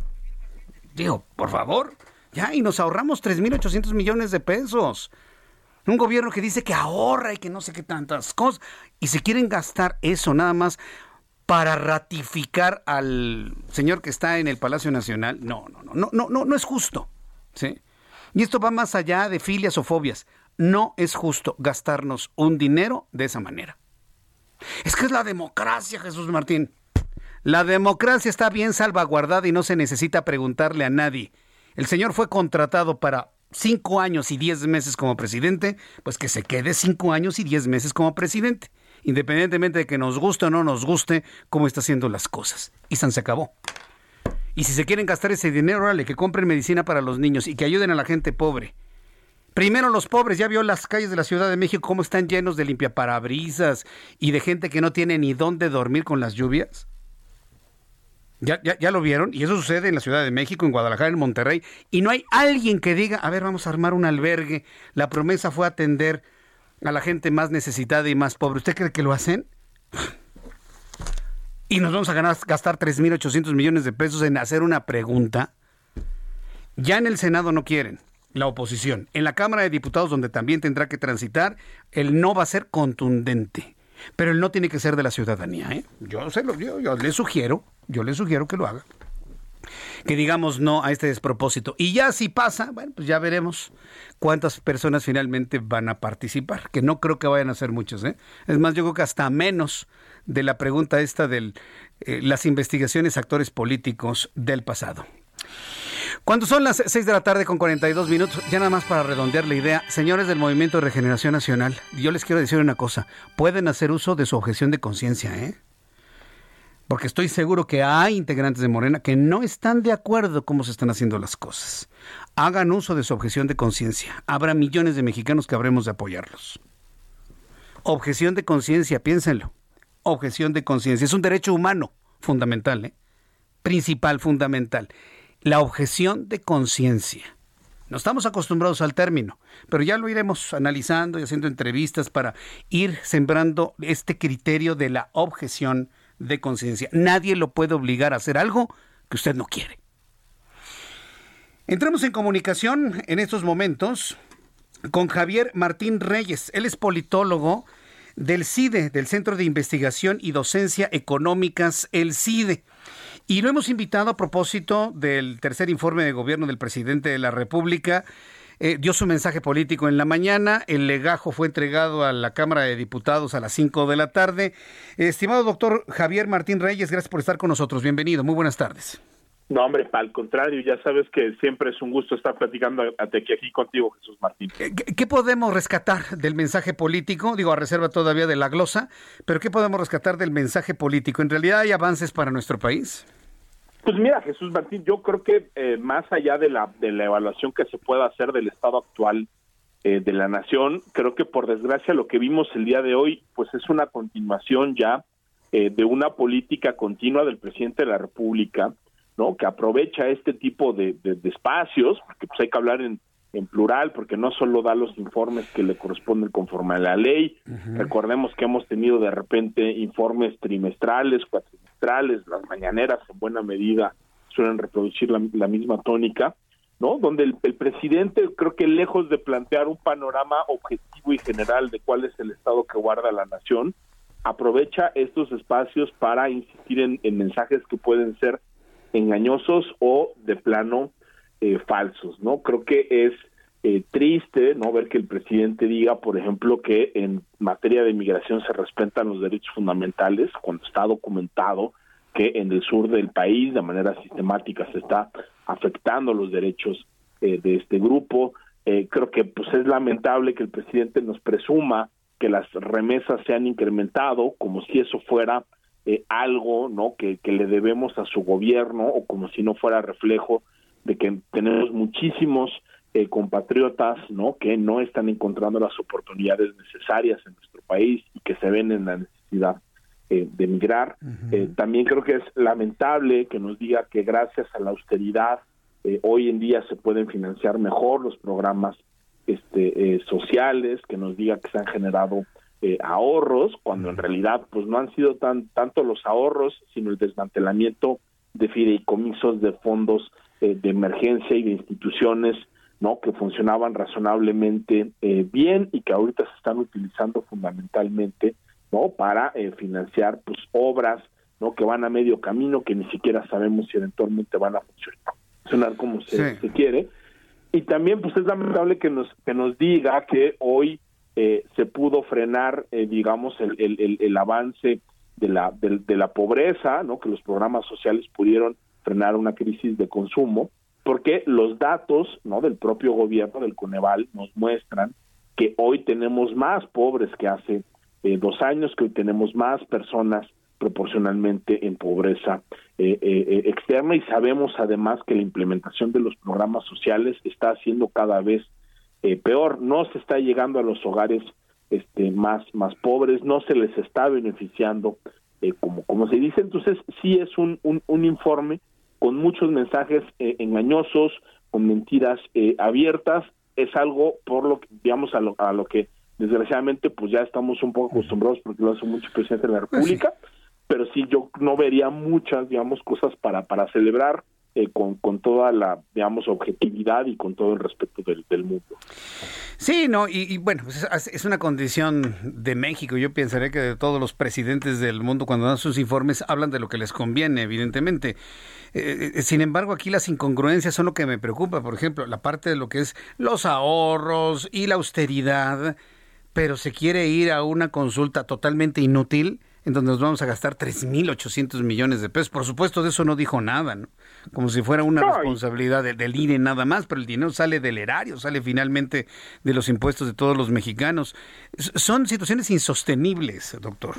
Digo, por favor, ya, y nos ahorramos 3.800 millones de pesos. Un gobierno que dice que ahorra y que no sé qué tantas cosas. Y se quieren gastar eso nada más para ratificar al señor que está en el Palacio Nacional. No, no, no, no, no, no, no es justo. ¿sí? Y esto va más allá de filias o fobias. No es justo gastarnos un dinero de esa manera. Es que es la democracia, Jesús Martín. La democracia está bien salvaguardada y no se necesita preguntarle a nadie. El señor fue contratado para cinco años y diez meses como presidente, pues que se quede cinco años y diez meses como presidente, independientemente de que nos guste o no nos guste cómo está haciendo las cosas. Y se acabó. Y si se quieren gastar ese dinero, órale, que compren medicina para los niños y que ayuden a la gente pobre. Primero los pobres, ya vio las calles de la Ciudad de México cómo están llenos de limpiaparabrisas y de gente que no tiene ni dónde dormir con las lluvias. ¿Ya, ya, ya lo vieron? Y eso sucede en la Ciudad de México, en Guadalajara, en Monterrey. Y no hay alguien que diga, a ver, vamos a armar un albergue. La promesa fue atender a la gente más necesitada y más pobre. ¿Usted cree que lo hacen? Y nos vamos a ganar, gastar 3.800 millones de pesos en hacer una pregunta. Ya en el Senado no quieren la oposición. En la Cámara de Diputados, donde también tendrá que transitar, el no va a ser contundente. Pero el no tiene que ser de la ciudadanía. ¿eh? Yo, se lo, yo, le sugiero, yo le sugiero que lo haga. Que digamos no a este despropósito. Y ya si pasa, bueno, pues ya veremos cuántas personas finalmente van a participar. Que no creo que vayan a ser muchos. ¿eh? Es más, yo creo que hasta menos de la pregunta esta de eh, las investigaciones actores políticos del pasado. Cuando son las 6 de la tarde con 42 minutos, ya nada más para redondear la idea, señores del Movimiento de Regeneración Nacional, yo les quiero decir una cosa, pueden hacer uso de su objeción de conciencia, ¿eh? porque estoy seguro que hay integrantes de Morena que no están de acuerdo cómo se están haciendo las cosas. Hagan uso de su objeción de conciencia. Habrá millones de mexicanos que habremos de apoyarlos. Objeción de conciencia, piénsenlo. Objeción de conciencia. Es un derecho humano fundamental, ¿eh? principal, fundamental. La objeción de conciencia. No estamos acostumbrados al término, pero ya lo iremos analizando y haciendo entrevistas para ir sembrando este criterio de la objeción de conciencia. Nadie lo puede obligar a hacer algo que usted no quiere. Entramos en comunicación en estos momentos con Javier Martín Reyes. Él es politólogo del CIDE, del Centro de Investigación y Docencia Económicas, el CIDE. Y lo hemos invitado a propósito del tercer informe de gobierno del presidente de la República. Eh, dio su mensaje político en la mañana, el legajo fue entregado a la Cámara de Diputados a las 5 de la tarde. estimado doctor Javier Martín Reyes, gracias por estar con nosotros. Bienvenido, muy buenas tardes. No, hombre, al contrario, ya sabes que siempre es un gusto estar platicando aquí contigo, Jesús Martín. ¿Qué, podemos rescatar del mensaje político? Digo, a reserva todavía de la glosa, pero ¿qué podemos rescatar del mensaje político? ¿En realidad hay avances para nuestro país? Pues mira, Jesús Martín, yo creo que eh, más allá de la, de la evaluación que se pueda hacer del estado actual eh, de la nación, creo que por desgracia lo que vimos el día de hoy, pues es una continuación ya eh, de una política continua del presidente de la República, ¿no? Que aprovecha este tipo de, espacios, porque pues hay que hablar en, en, plural, porque no solo da los informes que le corresponden conforme a la ley. Recordemos que hemos tenido de repente informes trimestrales, cuatrimestrales, las mañaneras en buena medida suelen reproducir la, misma tónica, ¿no? Donde el, el, presidente creo que lejos de plantear un panorama objetivo y general de cuál es el estado que guarda la nación, aprovecha estos espacios para insistir en, en mensajes que pueden ser engañosos o de plano eh, falsos, ¿no? Creo que es eh, triste no ver que el presidente diga, por ejemplo, que en materia de migración se respetan los derechos fundamentales cuando está documentado que en el sur del país de manera sistemática se está afectando los derechos eh, de este grupo. creo que pues es lamentable que el presidente nos presuma que las remesas se han incrementado como si eso fuera eh, algo no que, que le debemos a su gobierno o como si no fuera reflejo de que tenemos muchísimos eh, compatriotas no que no están encontrando las oportunidades necesarias en nuestro país y que se ven en la necesidad eh, de emigrar. También creo que es lamentable que nos diga que gracias a la austeridad hoy en día se pueden financiar mejor los programas este sociales que nos diga que se han generado eh, ahorros, cuando en realidad pues no han sido tan tanto los ahorros, sino el desmantelamiento de fideicomisos de fondos eh, de emergencia y de instituciones no que funcionaban razonablemente eh, bien y que ahorita se están utilizando fundamentalmente no para financiar pues obras no que van a medio camino que ni siquiera sabemos si eventualmente van a funcionar. Como se, se quiere. Y también pues es lamentable que nos que nos diga que hoy eh, se pudo frenar, eh, digamos, el, el, el, avance de la, de, la pobreza, ¿no? que los programas sociales pudieron frenar una crisis de consumo, porque los datos ¿no? del propio gobierno del Coneval nos muestran que hoy tenemos más pobres que hace eh, dos años, que hoy tenemos más personas proporcionalmente en pobreza externa y sabemos además que la implementación de los programas sociales está haciendo cada vez eh, peor, no se está llegando a los hogares este, más, más pobres, no se les está beneficiando eh, como, como se dice, entonces sí es un, un, informe con muchos mensajes eh, engañosos, con mentiras abiertas, es algo por lo que, digamos, a lo, a lo que desgraciadamente pues ya estamos un poco acostumbrados porque lo hace mucho el presidente de la pues República, pero sí yo no vería muchas, digamos, cosas para, para celebrar eh, con, con, toda la, digamos, objetividad y con todo el respeto del, mundo. Sí, no, y, bueno, pues es, una condición de México. Yo pensaría que de todos los presidentes del mundo, cuando dan sus informes, hablan de lo que les conviene, evidentemente. Eh, eh, sin embargo, aquí las incongruencias son lo que me preocupa. Por ejemplo, la parte de lo que es los ahorros y la austeridad, pero se quiere ir a una consulta totalmente inútil en donde nos vamos a gastar 3.800 millones de pesos. Por supuesto, de eso no dijo nada, ¿no? Como si fuera una responsabilidad del INE nada más, pero el dinero sale del erario, sale finalmente de los impuestos de todos los mexicanos. Son situaciones insostenibles, doctor.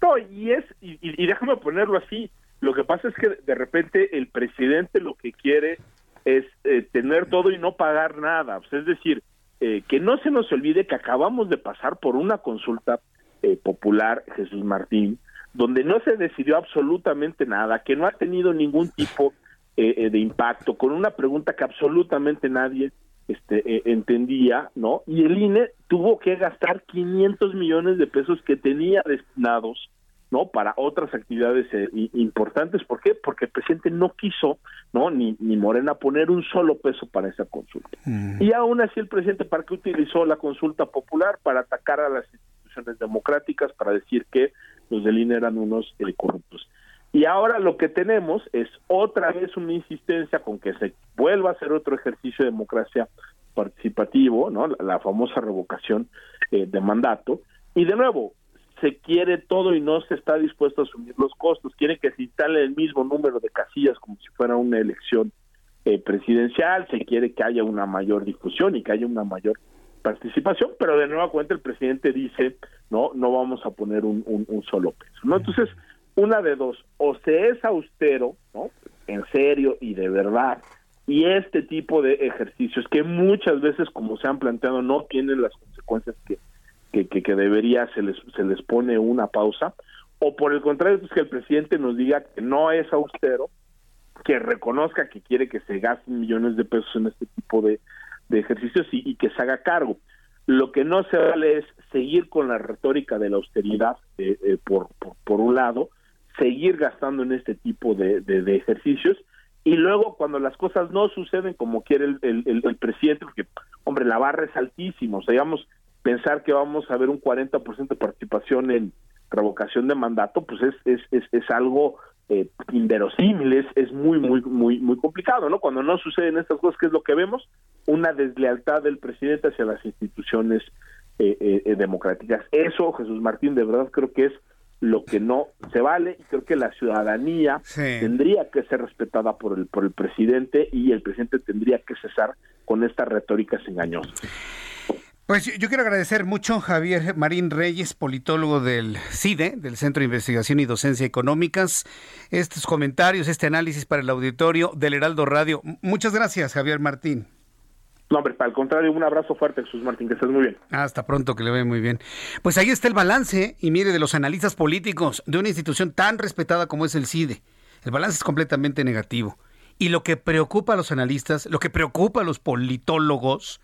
No, y es, y, y déjame ponerlo así, lo que pasa es que de repente el presidente lo que quiere es eh, tener todo y no pagar nada. es decir, eh, que no se nos olvide que acabamos de pasar por una consulta eh, popular, Jesús Martín, donde no se decidió absolutamente nada, que no ha tenido ningún tipo de impacto, con una pregunta que absolutamente nadie este, entendía, ¿no? Y el INE tuvo que gastar 500 millones de pesos que tenía destinados no para otras actividades eh, importantes ¿por qué? porque el presidente no quiso no ni, ni Morena poner un solo peso para esa consulta mm. y aún así el presidente para qué utilizó la consulta popular para atacar a las instituciones democráticas para decir que los del INE eran unos corruptos y ahora lo que tenemos es otra vez una insistencia con que se vuelva a hacer otro ejercicio de democracia participativo, ¿no? La, famosa revocación eh, de mandato. Y de nuevo, se quiere todo y no se está dispuesto a asumir los costos. Quiere que se instale el mismo número de casillas como si fuera una elección eh, presidencial, se quiere que haya una mayor difusión y que haya una mayor participación, pero de nueva cuenta el presidente dice, no, no vamos a poner un, solo peso. ¿no? Entonces, una de dos, o se es austero, ¿no? En serio y de verdad, y este tipo de ejercicios que muchas veces, como se han planteado, no tienen las consecuencias que que, debería se les, se les pone una pausa, o por el contrario, es que el presidente nos diga que no es austero, que reconozca que quiere que se gasten millones de pesos en este tipo de, de ejercicios y, que se haga cargo. Lo que no se vale es seguir con la retórica de la austeridad eh, eh, por, por, un lado, seguir gastando en este tipo de, de, ejercicios y luego cuando las cosas no suceden como quiere el, el, el, presidente, porque, hombre, la barra es altísima, o sea, digamos, pensar que vamos a ver un 40% de participación en revocación de mandato, pues es, es, es, es algo eh, inverosímil, es, muy, muy, muy, muy complicado, ¿no? Cuando no suceden estas cosas, ¿qué es lo que vemos? Una deslealtad del presidente hacia las instituciones eh, eh, democráticas. Eso, Jesús Martín, de verdad creo que es lo que no se vale y creo que la ciudadanía tendría que ser respetada por el por el presidente y el presidente tendría que cesar con estas retóricas engañosas. Pues yo quiero agradecer mucho a Javier Marín Reyes, politólogo del CIDE, del Centro de Investigación y Docencia Económicas, estos comentarios, este análisis para el auditorio del Heraldo Radio. Muchas gracias, Javier Martín. No, hombre, al contrario, un abrazo fuerte, Jesús Martín, que estés muy bien. Hasta pronto, que le ve muy bien. Pues ahí está el balance, y mire, de los analistas políticos de una institución tan respetada como es el CIDE. El balance es completamente negativo. Y lo que preocupa a los analistas, lo que preocupa a los politólogos,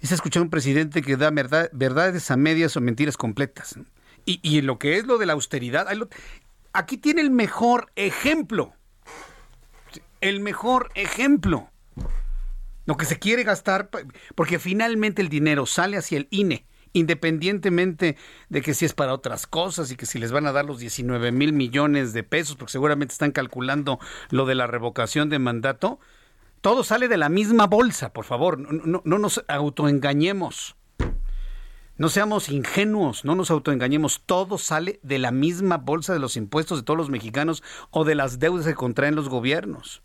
es escuchar a un presidente que da verdad, verdades a medias o mentiras completas. Y, y lo que es lo de la austeridad, aquí tiene el mejor ejemplo. El mejor ejemplo. Lo que se quiere gastar, porque finalmente el dinero sale hacia el INE, independientemente de que si es para otras cosas y que si les van a dar los 19 mil millones de pesos, porque seguramente están calculando lo de la revocación de mandato, todo sale de la misma bolsa, por favor, no, nos autoengañemos. No seamos ingenuos, no nos autoengañemos. Todo sale de la misma bolsa de los impuestos de todos los mexicanos o de las deudas que contraen los gobiernos.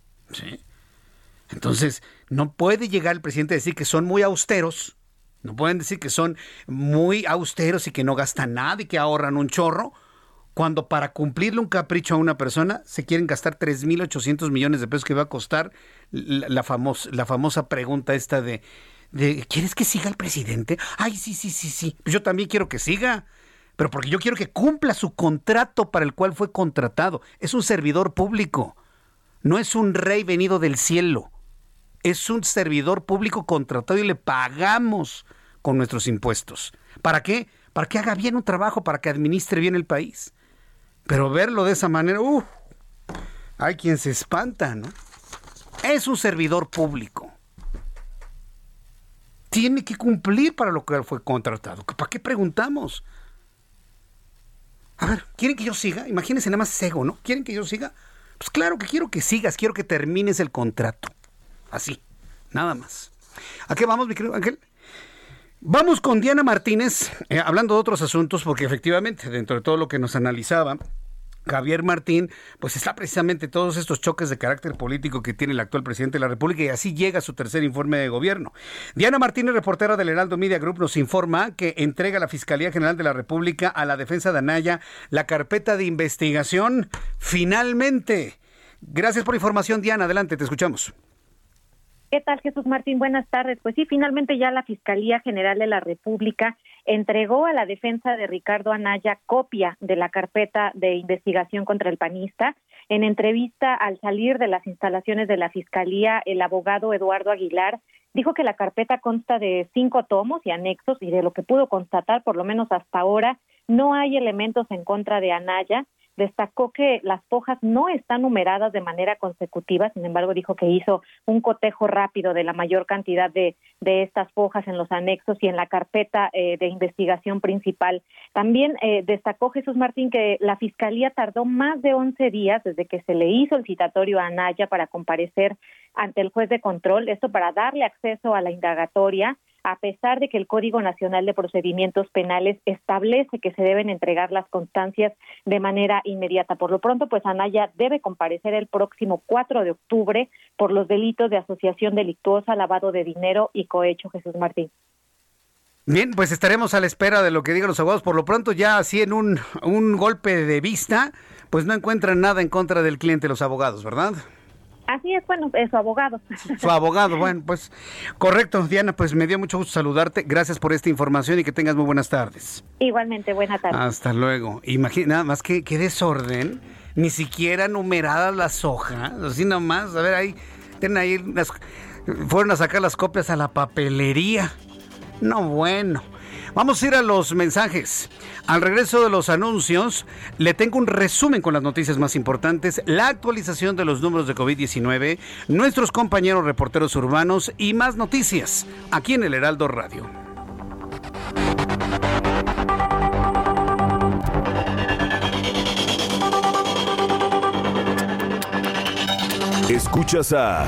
Entonces, no puede llegar el presidente a decir que son muy austeros, no pueden decir que son muy austeros y que no gastan nada y que ahorran un chorro, cuando para cumplirle un capricho a una persona se quieren gastar 3.800 millones de pesos que va a costar la, famosa, la famosa pregunta esta de, ¿quieres que siga el presidente? Ay, sí, sí, sí, sí. Yo también quiero que siga, pero porque yo quiero que cumpla su contrato para el cual fue contratado. Es un servidor público, no es un rey venido del cielo. Es un servidor público contratado y le pagamos con nuestros impuestos. ¿Para qué? Para que haga bien un trabajo, para que administre bien el país. Pero verlo de esa manera, uh, hay quien se espanta, ¿no? Es un servidor público. Tiene que cumplir para lo que fue contratado. ¿Para qué preguntamos? A ver, ¿quieren que yo siga? Imagínense nada más cego, ¿no? ¿Quieren que yo siga? Pues claro que quiero que sigas, quiero que termines el contrato. Así, nada más. ¿A qué vamos, mi querido Ángel? Vamos con Diana Martínez, eh, hablando de otros asuntos, porque efectivamente, dentro de todo lo que nos analizaba, Javier Martín, pues está precisamente todos estos choques de carácter político que tiene el actual presidente de la República y así llega su tercer informe de gobierno. Diana Martínez, reportera del Heraldo Media Group, nos informa que entrega la Fiscalía General de la República a la defensa de Anaya la carpeta de investigación finalmente. Gracias por la información, Diana. Adelante, te escuchamos. ¿Qué tal, Jesús Martín? Buenas tardes. Pues sí, finalmente ya la Fiscalía General de la República entregó a la defensa de Ricardo Anaya copia de la carpeta de investigación contra el panista. En entrevista al salir de las instalaciones de la Fiscalía, el abogado Eduardo Aguilar dijo que la carpeta consta de cinco tomos y anexos y de lo que pudo constatar, por lo menos hasta ahora, no hay elementos en contra de Anaya destacó que las hojas no están numeradas de manera consecutiva, sin embargo dijo que hizo un cotejo rápido de la mayor cantidad de, de estas hojas en los anexos y en la carpeta eh, de investigación principal. También eh, destacó Jesús Martín que la Fiscalía tardó más de 11 días desde que se le hizo el citatorio a Anaya para comparecer ante el juez de control, esto para darle acceso a la indagatoria a pesar de que el Código Nacional de Procedimientos Penales establece que se deben entregar las constancias de manera inmediata. Por lo pronto, pues Anaya debe comparecer el próximo 4 de octubre por los delitos de asociación delictuosa, lavado de dinero y cohecho, Jesús Martín. Bien, pues estaremos a la espera de lo que digan los abogados. Por lo pronto, ya así en un, un golpe de vista, pues no encuentran nada en contra del cliente los abogados, ¿verdad? Así es, bueno, es su abogado. Su abogado, bueno, pues correcto, Diana, pues me dio mucho gusto saludarte. Gracias por esta información y que tengas muy buenas tardes. Igualmente, buenas tardes. Hasta luego. Imagina, nada más que qué desorden, ni siquiera numeradas las hojas, así nomás, a ver, ahí, tienen ahí, las, fueron a sacar las copias a la papelería. No, bueno. Vamos a ir a los mensajes. Al regreso de los anuncios, le tengo un resumen con las noticias más importantes, la actualización de los números de COVID-19, nuestros compañeros reporteros urbanos y más noticias aquí en el Heraldo Radio. Escuchas a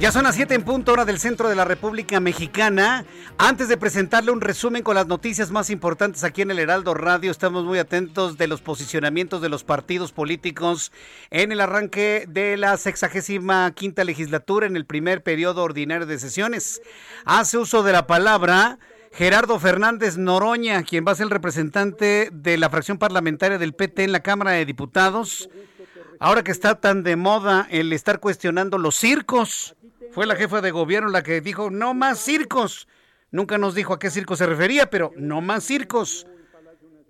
Ya son las 7 en punto hora del centro de la República Mexicana. Antes de presentarle un resumen con las noticias más importantes aquí en el Heraldo Radio, estamos muy atentos de los posicionamientos de los partidos políticos en el arranque de la sexagésima quinta legislatura en el primer periodo ordinario de sesiones. Hace uso de la palabra Gerardo Fernández Noroña, quien va a ser el representante de la fracción parlamentaria del PT en la Cámara de Diputados. Ahora que está tan de moda el estar cuestionando los circos, fue la jefa de gobierno la que dijo, no más circos. Nunca nos dijo a qué circo se refería, pero no más circos.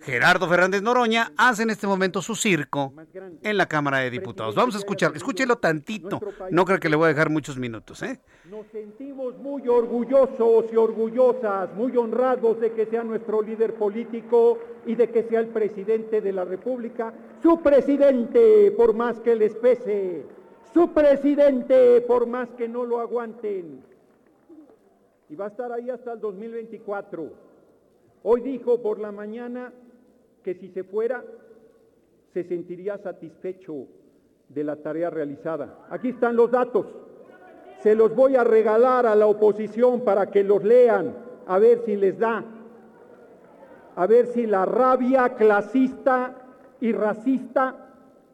Gerardo Fernández Noroña hace en este momento su circo en la Cámara de Diputados. Vamos a escuchar, escúchelo tantito. No creo que le voy a dejar muchos minutos, ¿eh? Nos sentimos muy orgullosos y orgullosas, muy honrados de que sea nuestro líder político y de que sea el presidente de la República, su presidente, por más que les pese su presidente, por más que no lo aguanten. Y va a estar ahí hasta el 2024. Hoy dijo por la mañana que si se fuera, se sentiría satisfecho de la tarea realizada. Aquí están los datos. Se los voy a regalar a la oposición para que los lean, a ver si les da, a ver si la rabia clasista y racista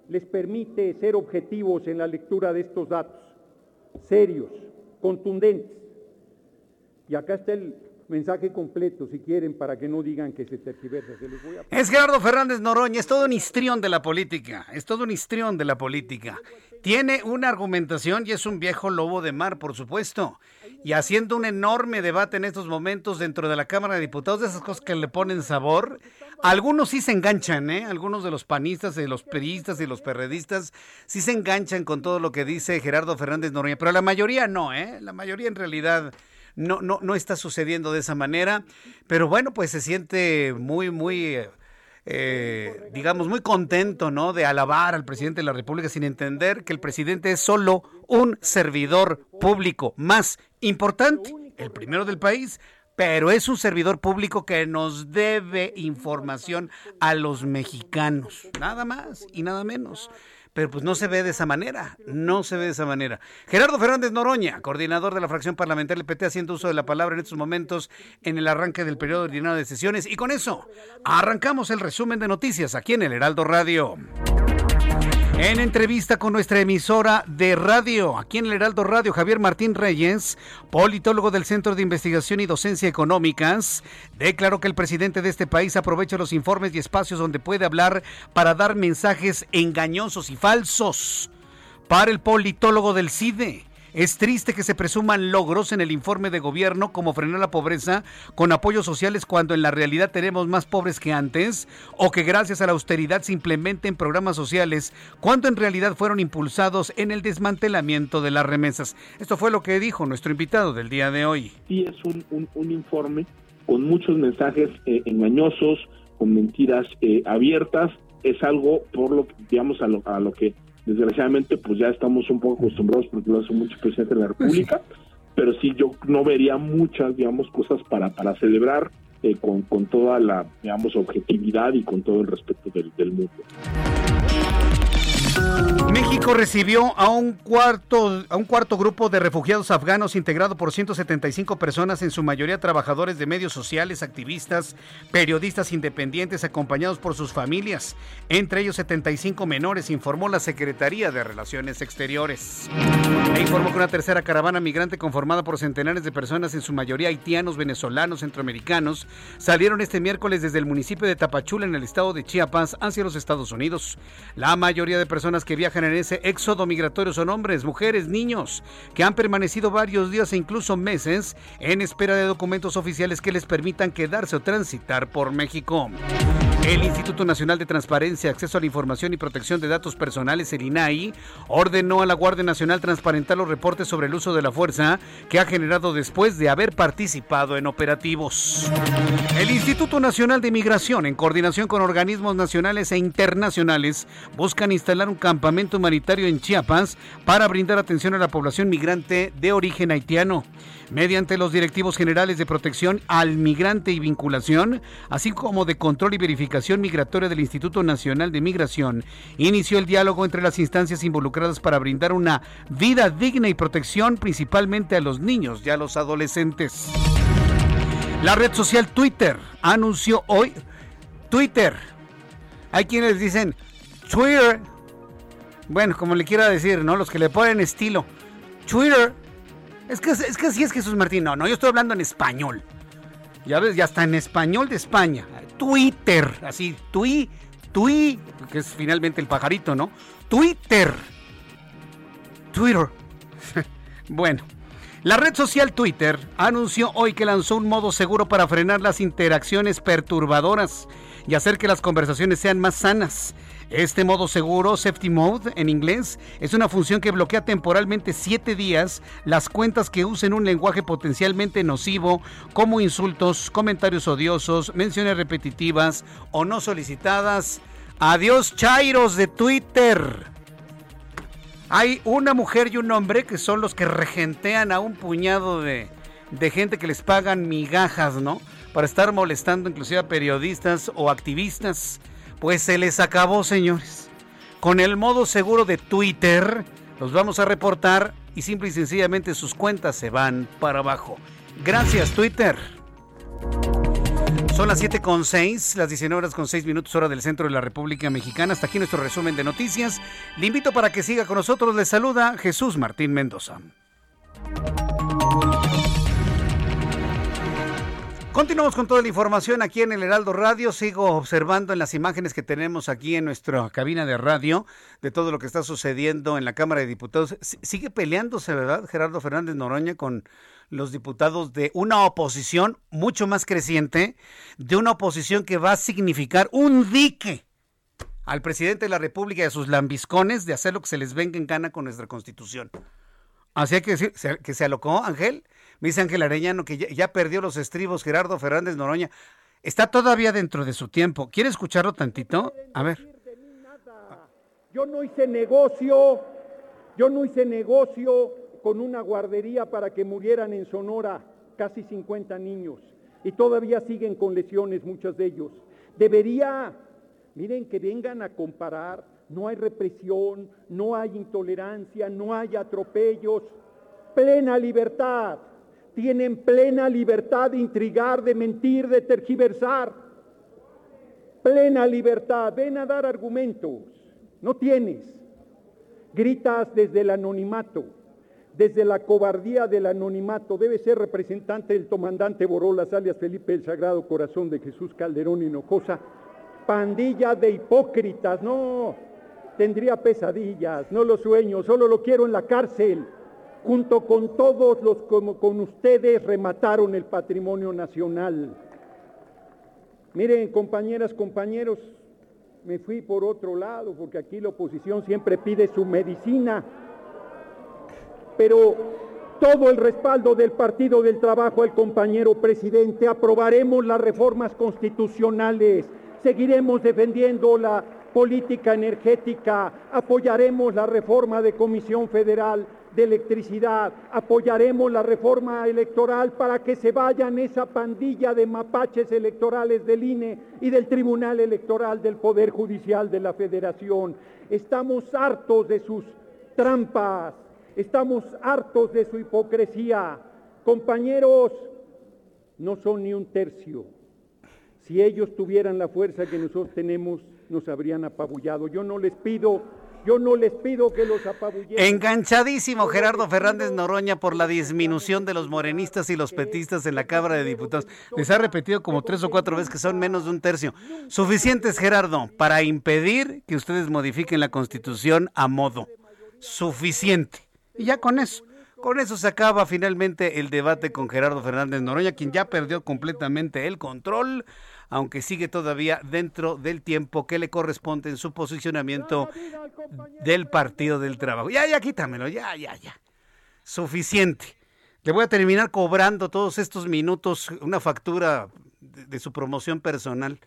les permite ser objetivos en la lectura de estos datos, serios, contundentes. Y acá está el mensaje completo, si quieren, para que no digan que se tergiversa. Es Gerardo Fernández Noroña, es todo un histrión de la política, es todo un histrión de la política. Tiene una argumentación y es un viejo lobo de mar, por supuesto. Y haciendo un enorme debate en estos momentos dentro de la Cámara de Diputados, de esas cosas que le ponen sabor. Algunos sí se enganchan, ¿eh? Algunos de los panistas, de los periodistas y los perredistas sí se enganchan con todo lo que dice Gerardo Fernández Noroña, pero la mayoría no, ¿eh? La mayoría en realidad no, no, no está sucediendo de esa manera. Pero bueno, pues se siente muy, muy... eh, digamos, muy contento, ¿no? De alabar al presidente de la República sin entender que el presidente es solo un servidor público más importante, el primero del país, pero es un servidor público que nos debe información a los mexicanos, nada más y nada menos pero pues no se ve de esa manera, no se ve de esa manera. Gerardo Fernández Noroña, coordinador de la fracción parlamentaria del PT, haciendo uso de la palabra en estos momentos en el arranque del periodo ordinario de sesiones. Y con eso, arrancamos el resumen de noticias aquí en el Heraldo Radio. En entrevista con nuestra emisora de radio, aquí en el Heraldo Radio, Javier Martín Reyes, politólogo del Centro de Investigación y Docencia Económicas, declaró que el presidente de este país aprovecha los informes y espacios donde puede hablar para dar mensajes engañosos y falsos. Para el politólogo del CIDE, es triste que se presuman logros en el informe de gobierno como frenar la pobreza con apoyos sociales cuando en la realidad tenemos más pobres que antes o que gracias a la austeridad se implementen programas sociales cuando en realidad fueron impulsados en el desmantelamiento de las remesas. Esto fue lo que dijo nuestro invitado del día de hoy. Sí, es un, informe con muchos mensajes eh, engañosos, con mentiras eh, abiertas. Es algo por lo digamos, a lo que Desgraciadamente, pues ya estamos un poco acostumbrados porque lo hace mucho presidente de la República, pero sí yo no vería muchas, digamos, cosas para, para celebrar eh, con, con toda la, digamos, objetividad y con todo el respeto del, del mundo. México recibió a un cuarto a un cuarto grupo de refugiados afganos integrado por 175 personas, en su mayoría trabajadores de medios sociales, activistas, periodistas independientes acompañados por sus familias, entre ellos 75 menores, informó la Secretaría de Relaciones Exteriores. E informó que una tercera caravana migrante conformada por centenares de personas, en su mayoría haitianos, venezolanos, centroamericanos, salieron este miércoles desde el municipio de Tapachula en el estado de Chiapas hacia los Estados Unidos. La mayoría de personas que viajan en ese éxodo migratorio son hombres, mujeres, niños, que han permanecido varios días e incluso meses en espera de documentos oficiales que les permitan quedarse o transitar por México. El Instituto Nacional de Transparencia, Acceso a la Información y Protección de Datos Personales, el INAI, ordenó a la Guardia Nacional transparentar los reportes sobre el uso de la fuerza que ha generado después de haber participado en operativos. El Instituto Nacional de Migración, en coordinación con organismos nacionales e internacionales, buscan instalar un campamento humanitario en Chiapas para brindar atención a la población migrante de origen haitiano mediante los directivos generales de protección al migrante y vinculación, así como de control y verificación migratoria del Instituto Nacional de Migración, inició el diálogo entre las instancias involucradas para brindar una vida digna y protección principalmente a los niños y a los adolescentes. La red social Twitter anunció hoy Twitter. Hay quienes dicen Twitter. Bueno, como le quiera decir, ¿no? Los que le ponen estilo. Twitter es que, es que así es Jesús Martín. No, no, yo estoy hablando en español. Ya ves, ya está en español de España. Twitter, así, tui, tui, que es finalmente el pajarito, ¿no? Twitter. Twitter. bueno, la red social Twitter anunció hoy que lanzó un modo seguro para frenar las interacciones perturbadoras y hacer que las conversaciones sean más sanas. Este modo seguro, Safety Mode en inglés, es una función que bloquea temporalmente siete días las cuentas que usen un lenguaje potencialmente nocivo como insultos, comentarios odiosos, menciones repetitivas o no solicitadas. Adiós Chairos de Twitter. Hay una mujer y un hombre que son los que regentean a un puñado de, de gente que les pagan migajas, ¿no? Para estar molestando inclusive a periodistas o activistas. Pues se les acabó, señores. Con el modo seguro de Twitter, los vamos a reportar y simple y sencillamente sus cuentas se van para abajo. Gracias, Twitter. Son las 7 con 6, las 19 horas con 6 minutos hora del centro de la República Mexicana. Hasta aquí nuestro resumen de noticias. Le invito para que siga con nosotros. Le saluda Jesús Martín Mendoza. Continuamos con toda la información aquí en el Heraldo Radio. Sigo observando en las imágenes que tenemos aquí en nuestra cabina de radio de todo lo que está sucediendo en la Cámara de Diputados. Sigue peleándose, ¿verdad, Gerardo Fernández Noroña, con los diputados de una oposición mucho más creciente, de una oposición que va a significar un dique al presidente de la República y a sus lambiscones de hacer lo que se les venga en gana con nuestra Constitución. Así que, que se alocó, Ángel me dice Ángel Arellano que ya, perdió los estribos Gerardo Fernández Noroña. está todavía dentro de su tiempo. ¿Quiere escucharlo tantito? A ver. Yo no hice negocio, yo no hice negocio con una guardería para que murieran en Sonora casi 50 niños y todavía siguen con lesiones muchos de ellos. Debería, miren, que vengan a comparar, no hay represión, no hay intolerancia, no hay atropellos, plena libertad, tienen plena libertad de intrigar, de mentir, de tergiversar, plena libertad, ven a dar argumentos, no tienes, gritas desde el anonimato desde la cobardía del anonimato, debe ser representante del comandante Borolas, alias Felipe el Sagrado Corazón de Jesús Calderón Hinojosa, pandilla de hipócritas, no, tendría pesadillas, no lo sueño, solo lo quiero en la cárcel, junto con todos los como con ustedes remataron el patrimonio nacional. Miren, compañeras, compañeros, me fui por otro lado, porque aquí la oposición siempre pide su medicina. Pero todo el respaldo del Partido del Trabajo al compañero presidente, aprobaremos las reformas constitucionales, seguiremos defendiendo la política energética, apoyaremos la reforma de Comisión Federal de Electricidad, apoyaremos la reforma electoral para que se vayan esa pandilla de mapaches electorales del INE y del Tribunal Electoral del Poder Judicial de la Federación. Estamos hartos de sus trampas, Estamos hartos de su hipocresía. Compañeros, no son ni un tercio. Si ellos tuvieran la fuerza que nosotros tenemos, nos habrían apabullado. Yo no les pido, yo no les pido que los apabullen. Enganchadísimo Gerardo Fernández Noroña por la disminución de los morenistas y los petistas en la Cámara de Diputados. Les ha repetido como tres o cuatro veces que son menos de un tercio. Suficientes, Gerardo, para impedir que ustedes modifiquen la Constitución a modo. Suficiente. Y ya con eso, con eso se acaba finalmente el debate con Gerardo Fernández Noroña, quien ya perdió completamente el control, aunque sigue todavía dentro del tiempo que le corresponde en su posicionamiento del Partido del Trabajo. Ya, ya, quítamelo, ya, ya, ya. Suficiente. Le voy a terminar cobrando todos estos minutos una factura de, su promoción personal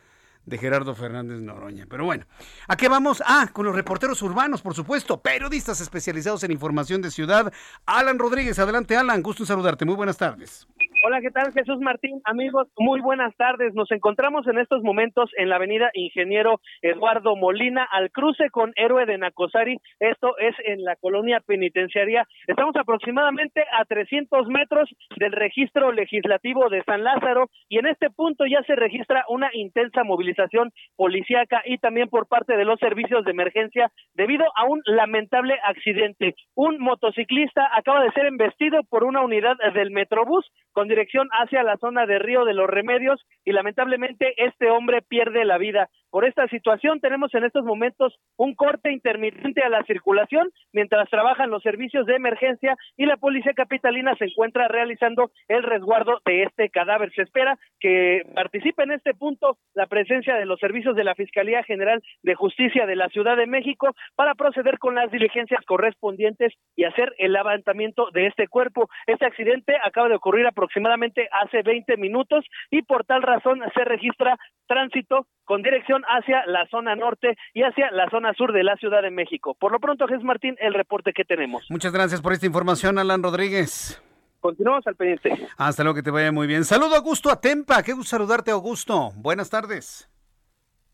de Gerardo Fernández Noroña. Pero bueno, ¿a qué vamos? Ah, con los reporteros urbanos, por supuesto, periodistas especializados en información de ciudad. Alan Rodríguez, adelante Alan, gusto en saludarte, muy buenas tardes. Hola, ¿qué tal Jesús Martín? Amigos, muy buenas tardes. Nos encontramos en estos momentos en la avenida Ingeniero Eduardo Molina, al cruce con Héroe de Nacosari. Esto es en la colonia penitenciaria. Estamos aproximadamente a 300 metros del registro legislativo de San Lázaro y en este punto ya se registra una intensa movilización policíaca y también por parte de los servicios de emergencia debido a un lamentable accidente. Un motociclista acaba de ser embestido por una unidad del Metrobús con dirección hacia la zona de Río de los Remedios y lamentablemente este hombre pierde la vida. Por esta situación tenemos en estos momentos un corte intermitente a la circulación mientras trabajan los servicios de emergencia y la policía capitalina se encuentra realizando el resguardo de este cadáver. Se espera que participe en este punto la presencia de los servicios de la Fiscalía General de Justicia de la Ciudad de México para proceder con las diligencias correspondientes y hacer el levantamiento de este cuerpo. Este accidente acaba de ocurrir aproximadamente hace 20 minutos y por tal razón se registra tránsito con dirección hacia la zona norte y hacia la zona sur de la Ciudad de México. Por lo pronto, Jesús Martín, el reporte que tenemos. Muchas gracias por esta información, Alan Rodríguez. Continuamos al pendiente. Hasta luego, que te vaya muy bien. Saludo a Augusto Atempa. Qué gusto saludarte, Augusto. Buenas tardes.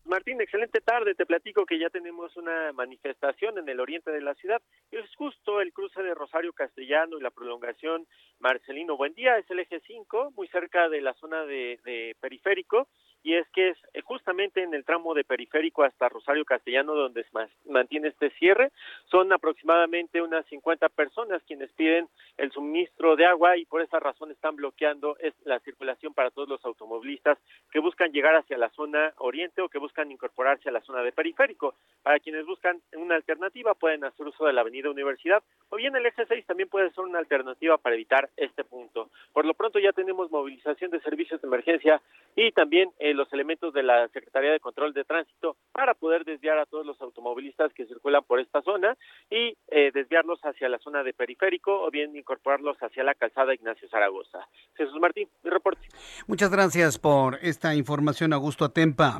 Martín, excelente tarde. Te platico que ya tenemos una manifestación en el oriente de la ciudad. Es justo el cruce de Rosario Castellano y la prolongación Marcelino Buendía. Es el eje 5, muy cerca de la zona de, de periférico y es que es eh, justamente en el tramo de periférico hasta Rosario Castellano donde se mantiene este cierre. Son aproximadamente unas 50 personas quienes piden el suministro de agua y por esa razón están bloqueando la circulación para todos los automovilistas que buscan llegar hacia la zona oriente o que buscan incorporarse a la zona de periférico. Para quienes buscan una alternativa pueden hacer uso de la avenida Universidad o bien el eje 6 también puede ser una alternativa para evitar este punto. Por lo pronto ya tenemos movilización de servicios de emergencia y también el los elementos de la Secretaría de Control de Tránsito para poder desviar a todos los automovilistas que circulan por esta zona y eh, desviarlos hacia la zona de periférico o bien incorporarlos hacia la calzada Ignacio Zaragoza. Jesús Martín, mi reporte. Muchas gracias por esta información, Augusto Atempa.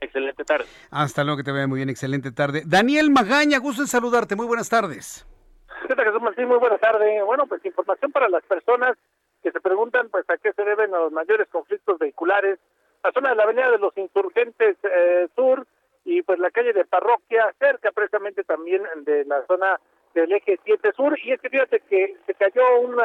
Excelente tarde. Hasta luego, que te vea muy bien, excelente tarde. Daniel Magaña, gusto en saludarte, muy buenas tardes. ¿Qué tal, Jesús Martín? Muy buenas tardes. Bueno, pues información para las personas que se preguntan pues a qué se deben los mayores conflictos vehiculares. La zona de la Avenida de los Insurgentes eh, Sur y pues la calle de Parroquia, cerca precisamente también de la zona del eje 7 Sur. Y es que fíjate que se cayó un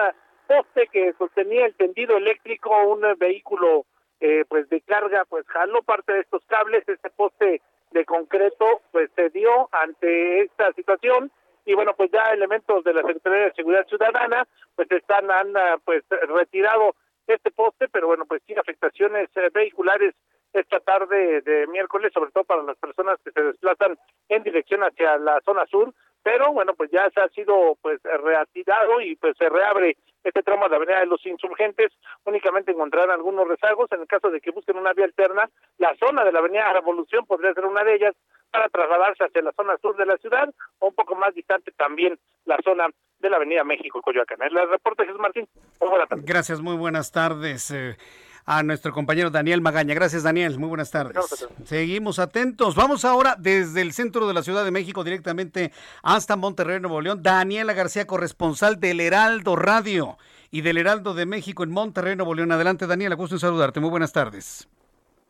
poste que sostenía el tendido eléctrico, un vehículo eh, pues de carga, pues jaló parte de estos cables, este poste de concreto pues se dio ante esta situación y bueno pues ya elementos de la Secretaría de Seguridad Ciudadana pues están han pues retirado este poste pero bueno pues sí afectaciones eh, vehiculares esta tarde de miércoles sobre todo para las personas que se desplazan en dirección hacia la zona sur pero bueno pues ya se ha sido pues reactivado y pues se reabre este tramo de la Avenida de los Insurgentes únicamente encontrarán algunos rezagos en el caso de que busquen una vía alterna la zona de la Avenida Revolución podría ser una de ellas para trasladarse hacia la zona sur de la ciudad o un poco más distante también la zona de la Avenida México Coyoacán. El reporte Jesús Martín. Muy buenas tardes. Gracias, muy buenas tardes. A nuestro compañero Daniel Magaña. Gracias, Daniel. Muy buenas tardes. Seguimos atentos. Vamos ahora desde el centro de la Ciudad de México directamente hasta Monterrey, Nuevo León. Daniela García, corresponsal del Heraldo Radio y del Heraldo de México en Monterrey, Nuevo León. Adelante, Daniela. Gusto en saludarte. Muy buenas tardes.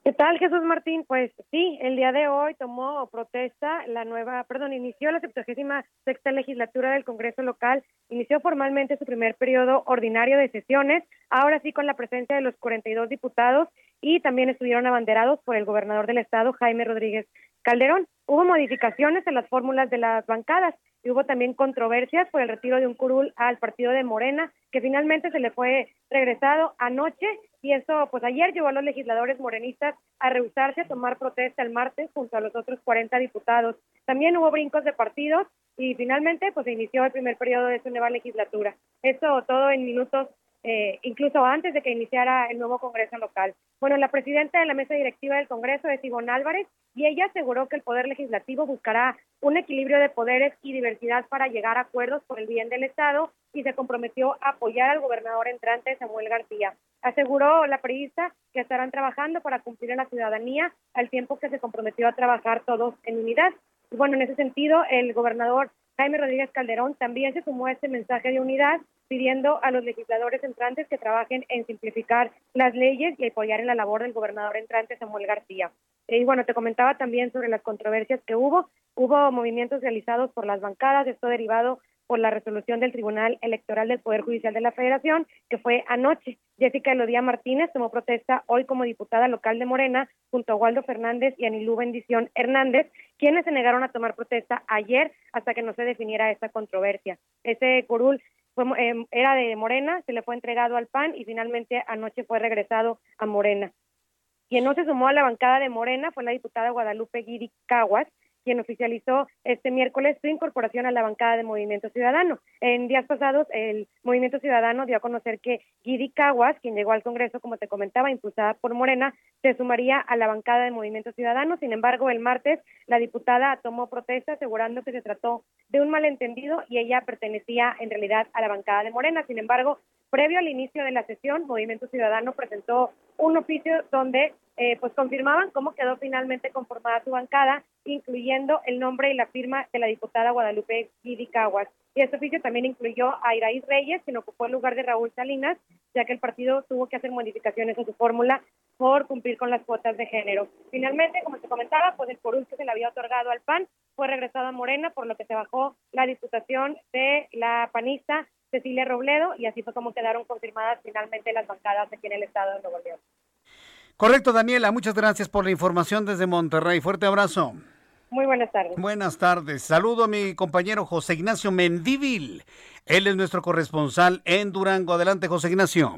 ¿Qué tal, Jesús Martín? Pues sí, el día de hoy tomó protesta la nueva, perdón, inició la 76 sexta legislatura del Congreso local, inició formalmente su primer periodo ordinario de sesiones, ahora sí con la presencia de los 42 diputados y también estuvieron abanderados por el gobernador del estado, Jaime Rodríguez Calderón. Hubo modificaciones en las fórmulas de las bancadas y hubo también controversias por el retiro de un curul al partido de Morena, que finalmente se le fue regresado anoche y eso pues ayer llevó a los legisladores morenistas a rehusarse a tomar protesta el martes junto a los otros 40 diputados. También hubo brincos de partidos y finalmente pues se inició el primer periodo de su nueva legislatura. Esto todo en minutos eh, incluso antes de que iniciara el nuevo Congreso local. Bueno, la presidenta de la mesa directiva del Congreso es Ivonne Álvarez y ella aseguró que el Poder Legislativo buscará un equilibrio de poderes y diversidad para llegar a acuerdos por el bien del Estado y se comprometió a apoyar al gobernador entrante Samuel García. Aseguró la periodista que estarán trabajando para cumplir a la ciudadanía al tiempo que se comprometió a trabajar todos en unidad. Y bueno, en ese sentido, el gobernador Jaime Rodríguez Calderón también se sumó a este mensaje de unidad pidiendo a los legisladores entrantes que trabajen en simplificar las leyes y apoyar en la labor del gobernador entrante Samuel García. Y bueno, te comentaba también sobre las controversias que hubo. Hubo movimientos realizados por las bancadas, esto derivado por la resolución del Tribunal Electoral del Poder Judicial de la Federación, que fue anoche. Jessica Elodía Martínez tomó protesta hoy como diputada local de Morena, junto a Waldo Fernández y Anilú Bendición Hernández, quienes se negaron a tomar protesta ayer hasta que no se definiera esta controversia. Ese curul Em, era de Morena, se le fue entregado al PAN y finalmente anoche fue regresado a Morena. Quien no se sumó a la bancada de Morena fue la diputada Guadalupe Guidi Caguas, quien oficializó este miércoles su incorporación a la bancada de Movimiento Ciudadano. En días pasados, el Movimiento Ciudadano dio a conocer que Guidi Caguas, quien llegó al Congreso, como te comentaba, impulsada por Morena, se sumaría a la bancada de Movimiento Ciudadano. Sin embargo, el martes la diputada tomó protesta asegurando que se trató de un malentendido y ella pertenecía en realidad a la bancada de Morena. Sin embargo, previo al inicio de la sesión, Movimiento Ciudadano presentó un oficio donde eh, pues confirmaban cómo quedó finalmente conformada su bancada, incluyendo el nombre y la firma de la diputada Guadalupe Guidi Caguas. Y este oficio también incluyó a Iraíz Reyes, quien ocupó el lugar de Raúl Salinas, ya que el partido tuvo que hacer modificaciones a su fórmula por cumplir con las cuotas de género. Finalmente, como te comentaba, pues el porul que se le había otorgado al PAN fue regresado a Morena, por lo que se bajó la diputación de la panista Cecilia Robledo y así fue como quedaron confirmadas finalmente las bancadas aquí en el estado de Nuevo León. Correcto, Daniela. Muchas gracias por la información desde Monterrey. Fuerte abrazo. Muy buenas tardes. Buenas tardes. Saludo a mi compañero José Ignacio Mendívil. Él es nuestro corresponsal en Durango. Adelante, José Ignacio.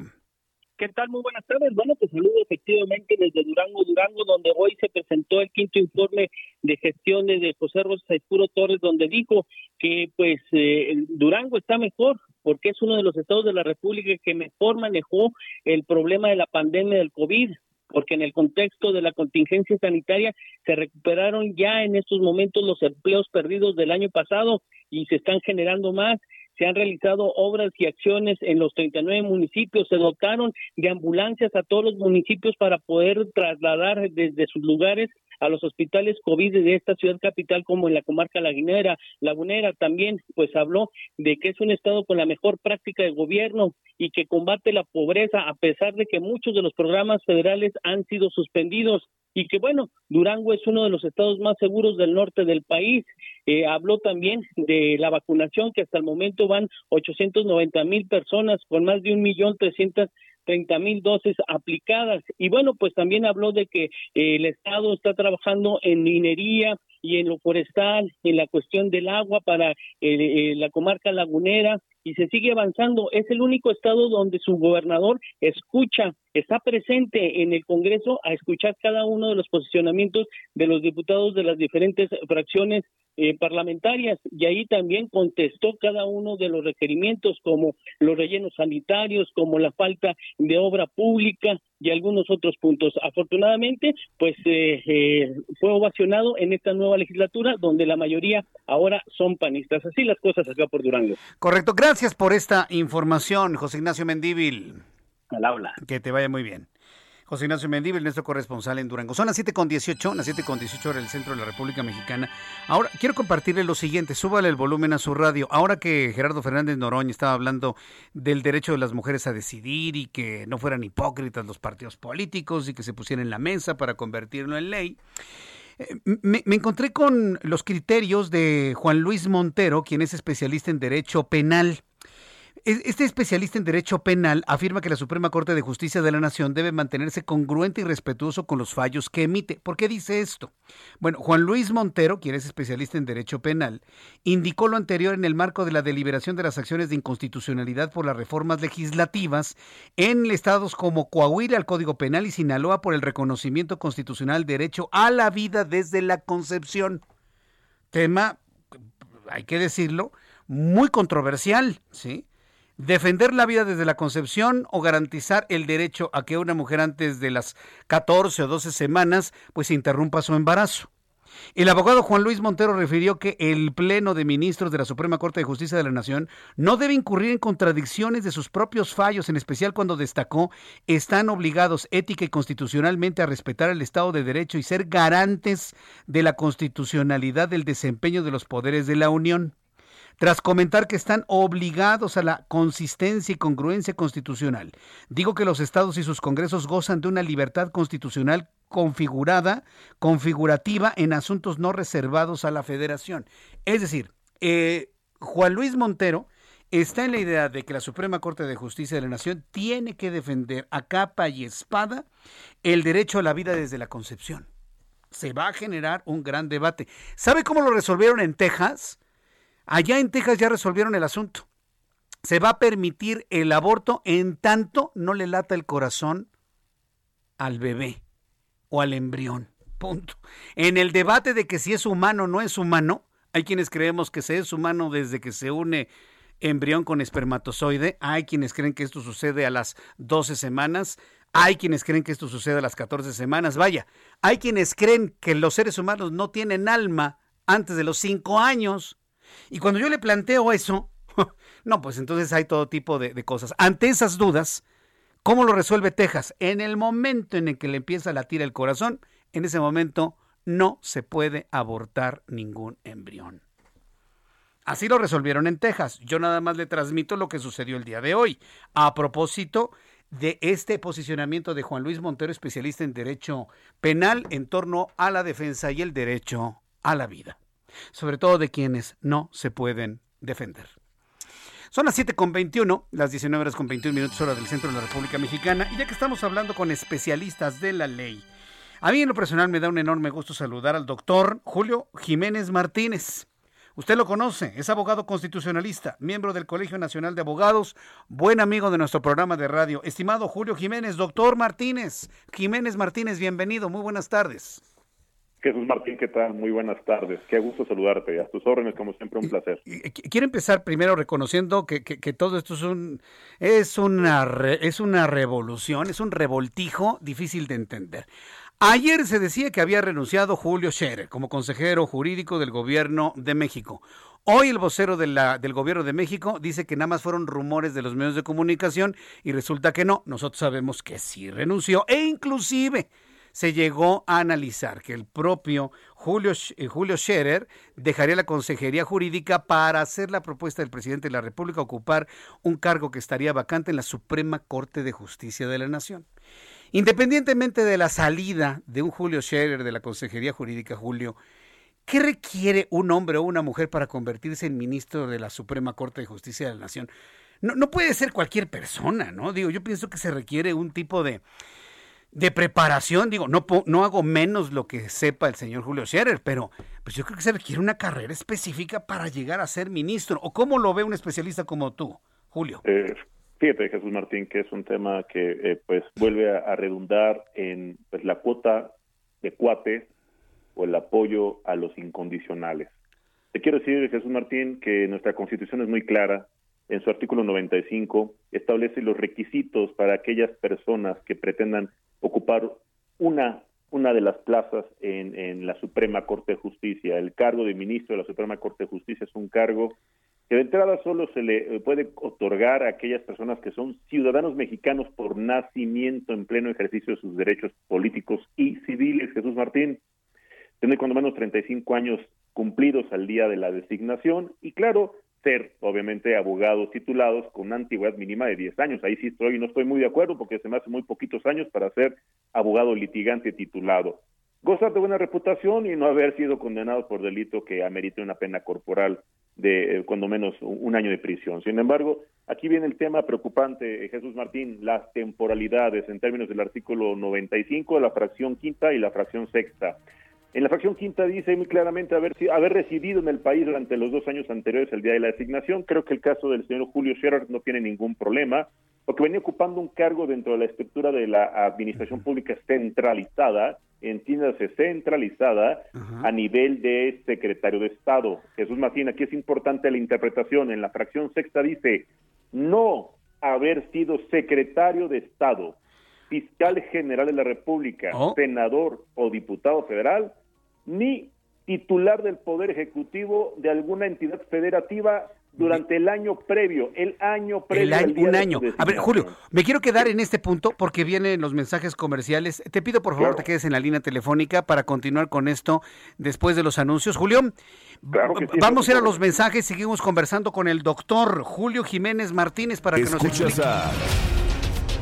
¿Qué tal? Muy buenas tardes. Bueno, te saludo efectivamente desde Durango, Durango, donde hoy se presentó el quinto informe de gestiones de José Rosa Puro Torres, donde dijo que pues eh, Durango está mejor porque es uno de los estados de la República que mejor manejó el problema de la pandemia del COVID porque en el contexto de la contingencia sanitaria se recuperaron ya en estos momentos los empleos perdidos del año pasado y se están generando más. Se han realizado obras y acciones en los 39 municipios, se dotaron de ambulancias a todos los municipios para poder trasladar desde sus lugares a los hospitales COVID de esta ciudad capital como en la comarca lagunera, lagunera también pues habló de que es un estado con la mejor práctica de gobierno y que combate la pobreza a pesar de que muchos de los programas federales han sido suspendidos y que bueno, Durango es uno de los estados más seguros del norte del país. Eh, habló también de la vacunación, que hasta el momento van 890 mil personas con más de un millón trescientas 30 mil dosis aplicadas. Y bueno, pues también habló de que eh, el Estado está trabajando en minería y en lo forestal, en la cuestión del agua para eh, eh, la comarca lagunera y se sigue avanzando. Es el único estado donde su gobernador escucha, está presente en el Congreso a escuchar cada uno de los posicionamientos de los diputados de las diferentes fracciones eh, parlamentarias y ahí también contestó cada uno de los requerimientos como los rellenos sanitarios, como la falta de obra pública y algunos otros puntos. Afortunadamente, pues eh, eh, fue ovacionado en esta nueva legislatura donde la mayoría ahora son panistas. Así las cosas acá por Durango. Correcto. Por esta información, José Ignacio Mendíbil. Al habla. Que te vaya muy bien. José Ignacio Mendíbil, nuestro corresponsal en Durango. Son las 7.18, las 7.18 hora del centro de la República Mexicana. Ahora, quiero compartirle lo siguiente, súbale el volumen a su radio. Ahora que Gerardo Fernández Noroña estaba hablando del derecho de las mujeres a decidir y que no fueran hipócritas los partidos políticos y que se pusieran en la mesa para convertirlo en ley. Me, me, encontré con los criterios de Juan Luis Montero, quien es especialista en derecho penal. Este especialista en derecho penal afirma que la Suprema Corte de Justicia de la Nación debe mantenerse congruente y respetuoso con los fallos que emite. ¿Por qué dice esto? Bueno, Juan Luis Montero, quien es especialista en derecho penal, indicó lo anterior en el marco de la deliberación de las acciones de inconstitucionalidad por las reformas legislativas en estados como Coahuila al Código Penal y Sinaloa por el reconocimiento constitucional derecho a la vida desde la concepción. Tema, hay que decirlo, muy controversial, ¿sí? Defender la vida desde la concepción o garantizar el derecho a que una mujer antes de las 14 o 12 semanas pues interrumpa su embarazo. El abogado Juan Luis Montero refirió que el Pleno de Ministros de la Suprema Corte de Justicia de la Nación no debe incurrir en contradicciones de sus propios fallos, en especial cuando destacó están obligados ética y constitucionalmente a respetar el Estado de Derecho y ser garantes de la constitucionalidad del desempeño de los poderes de la Unión tras comentar que están obligados a la consistencia y congruencia constitucional. Digo que los estados y sus congresos gozan de una libertad constitucional configurada, configurativa en asuntos no reservados a la federación. Es decir, eh, Juan Luis Montero está en la idea de que la Suprema Corte de Justicia de la Nación tiene que defender a capa y espada el derecho a la vida desde la concepción. Se va a generar un gran debate. ¿Sabe cómo lo resolvieron en Texas? Allá en Texas ya resolvieron el asunto. Se va a permitir el aborto en tanto no le lata el corazón al bebé o al embrión. Punto. En el debate de que si es humano o no es humano, hay quienes creemos que se es humano desde que se une embrión con espermatozoide, hay quienes creen que esto sucede a las 12 semanas, hay quienes creen que esto sucede a las 14 semanas, vaya, hay quienes creen que los seres humanos no tienen alma antes de los 5 años. Y cuando yo le planteo eso, no, pues entonces hay todo tipo de, cosas. Ante esas dudas, ¿cómo lo resuelve Texas? En el momento en el que le empieza a latir el corazón, en ese momento no se puede abortar ningún embrión. Así lo resolvieron en Texas. Yo nada más le transmito lo que sucedió el día de hoy. A propósito de este posicionamiento de Juan Luis Montero, especialista en derecho penal en torno a la defensa y el derecho a la vida sobre todo de quienes no se pueden defender. Son las 7.21, las 19 horas con 21 minutos hora del centro de la República Mexicana, y ya que estamos hablando con especialistas de la ley, a mí en lo personal me da un enorme gusto saludar al doctor Julio Jiménez Martínez. Usted lo conoce, es abogado constitucionalista, miembro del Colegio Nacional de Abogados, buen amigo de nuestro programa de radio. Estimado Julio Jiménez, doctor Martínez, Jiménez Martínez, bienvenido, muy buenas tardes. Jesús Martín, ¿qué tal? Muy buenas tardes. Qué gusto saludarte. A tus órdenes, como siempre, un placer. Quiero empezar primero reconociendo que, que, todo esto es, un, es, una es una revolución, es un revoltijo difícil de entender. Ayer se decía que había renunciado Julio Scherer como consejero jurídico del gobierno de México. Hoy el vocero de la, del gobierno de México dice que nada más fueron rumores de los medios de comunicación y resulta que no. Nosotros sabemos que sí renunció e inclusive se llegó a analizar que el propio Julio, eh, Julio Scherer dejaría la Consejería Jurídica para hacer la propuesta del presidente de la República ocupar un cargo que estaría vacante en la Suprema Corte de Justicia de la Nación. Independientemente de la salida de un Julio Scherer de la Consejería Jurídica, Julio, ¿qué requiere un hombre o una mujer para convertirse en ministro de la Suprema Corte de Justicia de la Nación? No, no puede ser cualquier persona, ¿no? Digo, yo pienso que se requiere un tipo de, de preparación, digo, no, no hago menos lo que sepa el señor Julio Scherer, pero pues yo creo que se requiere una carrera específica para llegar a ser ministro. ¿O cómo lo ve un especialista como tú, Julio? Eh, fíjate, Jesús Martín, que es un tema que eh, pues vuelve a, redundar en pues, la cuota de cuates o el apoyo a los incondicionales. Te quiero decir, Jesús Martín, que nuestra constitución es muy clara en su artículo 95, establece los requisitos para aquellas personas que pretendan ocupar una, una de las plazas en, en la Suprema Corte de Justicia. El cargo de ministro de la Suprema Corte de Justicia es un cargo que de entrada solo se le eh, puede otorgar a aquellas personas que son ciudadanos mexicanos por nacimiento en pleno ejercicio de sus derechos políticos y civiles. Jesús Martín, tiene cuando menos 35 años cumplidos al día de la designación y claro, ser, obviamente, abogados titulados con una antigüedad mínima de 10 años. Ahí sí estoy, no estoy muy de acuerdo porque se me hace muy poquitos años para ser abogado litigante titulado. Gozar de buena reputación y no haber sido condenado por delito que amerite una pena corporal de eh, cuando menos un año de prisión. Sin embargo, aquí viene el tema preocupante, eh, Jesús Martín, las temporalidades en términos del artículo 95 de la fracción quinta y la fracción sexta. En la fracción quinta dice muy claramente haber, haber residido en el país durante los dos años anteriores al día de la designación. Creo que el caso del señor Julio Scherer no tiene ningún problema, porque venía ocupando un cargo dentro de la estructura de la administración pública centralizada, entiéndase centralizada, a nivel de secretario de Estado. Jesús Martín, aquí es importante la interpretación. En la fracción sexta dice, no haber sido secretario de Estado fiscal general de la República, oh. senador o diputado federal, ni titular del Poder Ejecutivo de alguna entidad federativa durante el año previo, el año previo. un año. A ver, Julio, me quiero quedar en este punto porque vienen los mensajes comerciales. Te pido por favor que te quedes en la línea telefónica para continuar con esto después de los anuncios. Julio, vamos a ir a los mensajes, seguimos conversando con el doctor Julio Jiménez Martínez para que nos explique.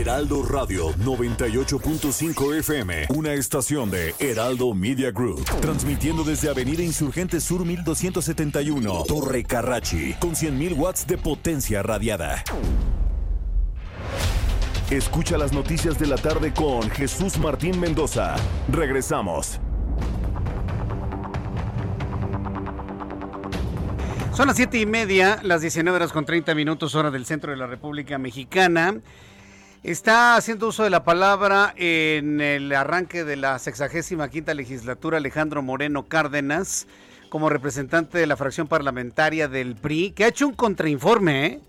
Heraldo Radio 98.5 FM, una estación de Heraldo Media Group, transmitiendo desde Avenida Insurgente Sur 1271, Torre Carrachi, con 100.000 watts de potencia radiada. Escucha las noticias de la tarde con Jesús Martín Mendoza. Regresamos. Son las siete y media, las 19 horas con 30 minutos, hora del centro de la República Mexicana. Está haciendo uso de la palabra en el arranque de la 65 quinta legislatura Alejandro Moreno Cárdenas como representante de la fracción parlamentaria del PRI, que ha hecho un contrainforme, ¿eh?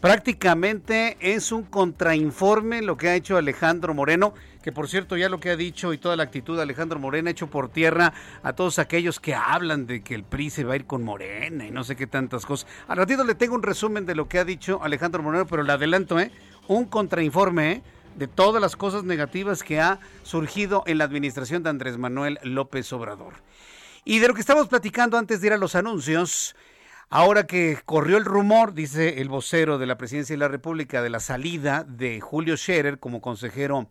Prácticamente es un contrainforme lo que ha hecho Alejandro Moreno, que por cierto ya lo que ha dicho y toda la actitud de Alejandro Moreno ha hecho por tierra a todos aquellos que hablan de que el PRI se va a ir con Morena y no sé qué tantas cosas. Al ratito le tengo un resumen de lo que ha dicho Alejandro Moreno, pero le adelanto, ¿eh? un contrainforme de todas las cosas negativas que ha surgido en la administración de Andrés Manuel López Obrador. Y de lo que estamos platicando antes de ir a los anuncios, ahora que corrió el rumor, dice el vocero de la Presidencia de la República, de la salida de Julio Scherer como consejero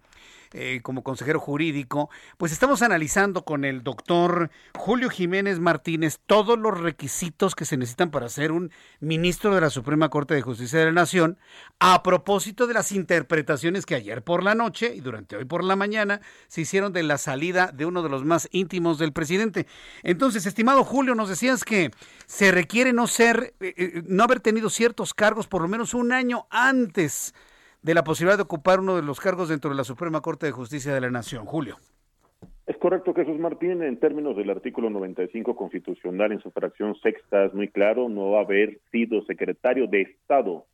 eh, como consejero jurídico, pues estamos analizando con el doctor Julio Jiménez Martínez todos los requisitos que se necesitan para ser un ministro de la Suprema Corte de Justicia de la Nación, a propósito de las interpretaciones que ayer por la noche y durante hoy por la mañana se hicieron de la salida de uno de los más íntimos del presidente. Entonces, estimado Julio, nos decías que se requiere no ser, eh, eh, no haber tenido ciertos cargos por lo menos un año antes de la posibilidad de ocupar uno de los cargos dentro de la Suprema Corte de Justicia de la Nación. Julio. Es correcto, Jesús Martín, en términos del artículo 95 constitucional, en su fracción sexta, es muy claro, no va a haber sido secretario de Estado,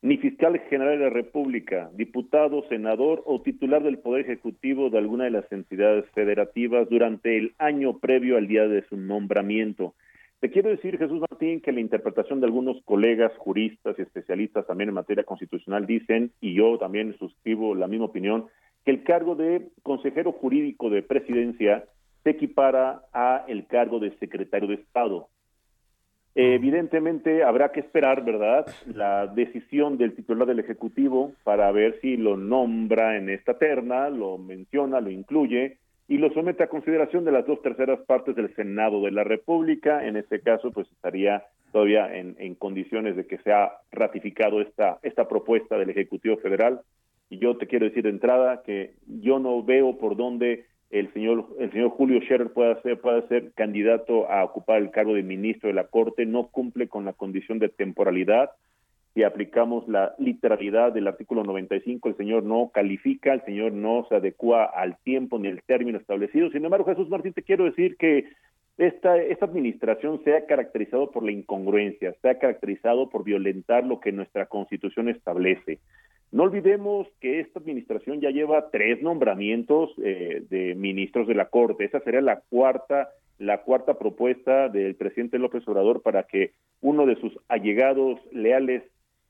ni fiscal general de la República, diputado, senador o titular del Poder Ejecutivo de alguna de las entidades federativas durante el año previo al día de su nombramiento. Te quiero decir, Jesús Martín, que la interpretación de algunos colegas juristas y especialistas también en materia constitucional dicen, y yo también suscribo la misma opinión, que el cargo de consejero jurídico de presidencia se equipara a el cargo de secretario de Estado. Evidentemente habrá que esperar, ¿verdad?, la decisión del titular del Ejecutivo para ver si lo nombra en esta terna, lo menciona, lo incluye, y lo somete a consideración de las dos terceras partes del Senado de la República. En este caso, pues estaría todavía en, condiciones de que sea ratificado esta, esta propuesta del Ejecutivo Federal. Y yo te quiero decir de entrada que yo no veo por dónde el señor el señor Julio Scherer pueda ser pueda ser candidato a ocupar el cargo de ministro de la Corte, no cumple con la condición de temporalidad si aplicamos la literalidad del artículo 95, el señor no califica, el señor no se adecua al tiempo ni al término establecido. Sin embargo, Jesús Martín, te quiero decir que esta, esta administración se ha caracterizado por la incongruencia, se ha caracterizado por violentar lo que nuestra constitución establece. No olvidemos que esta administración ya lleva tres nombramientos eh, de ministros de la Corte. Esa sería la cuarta la cuarta propuesta del presidente López Obrador para que uno de sus allegados leales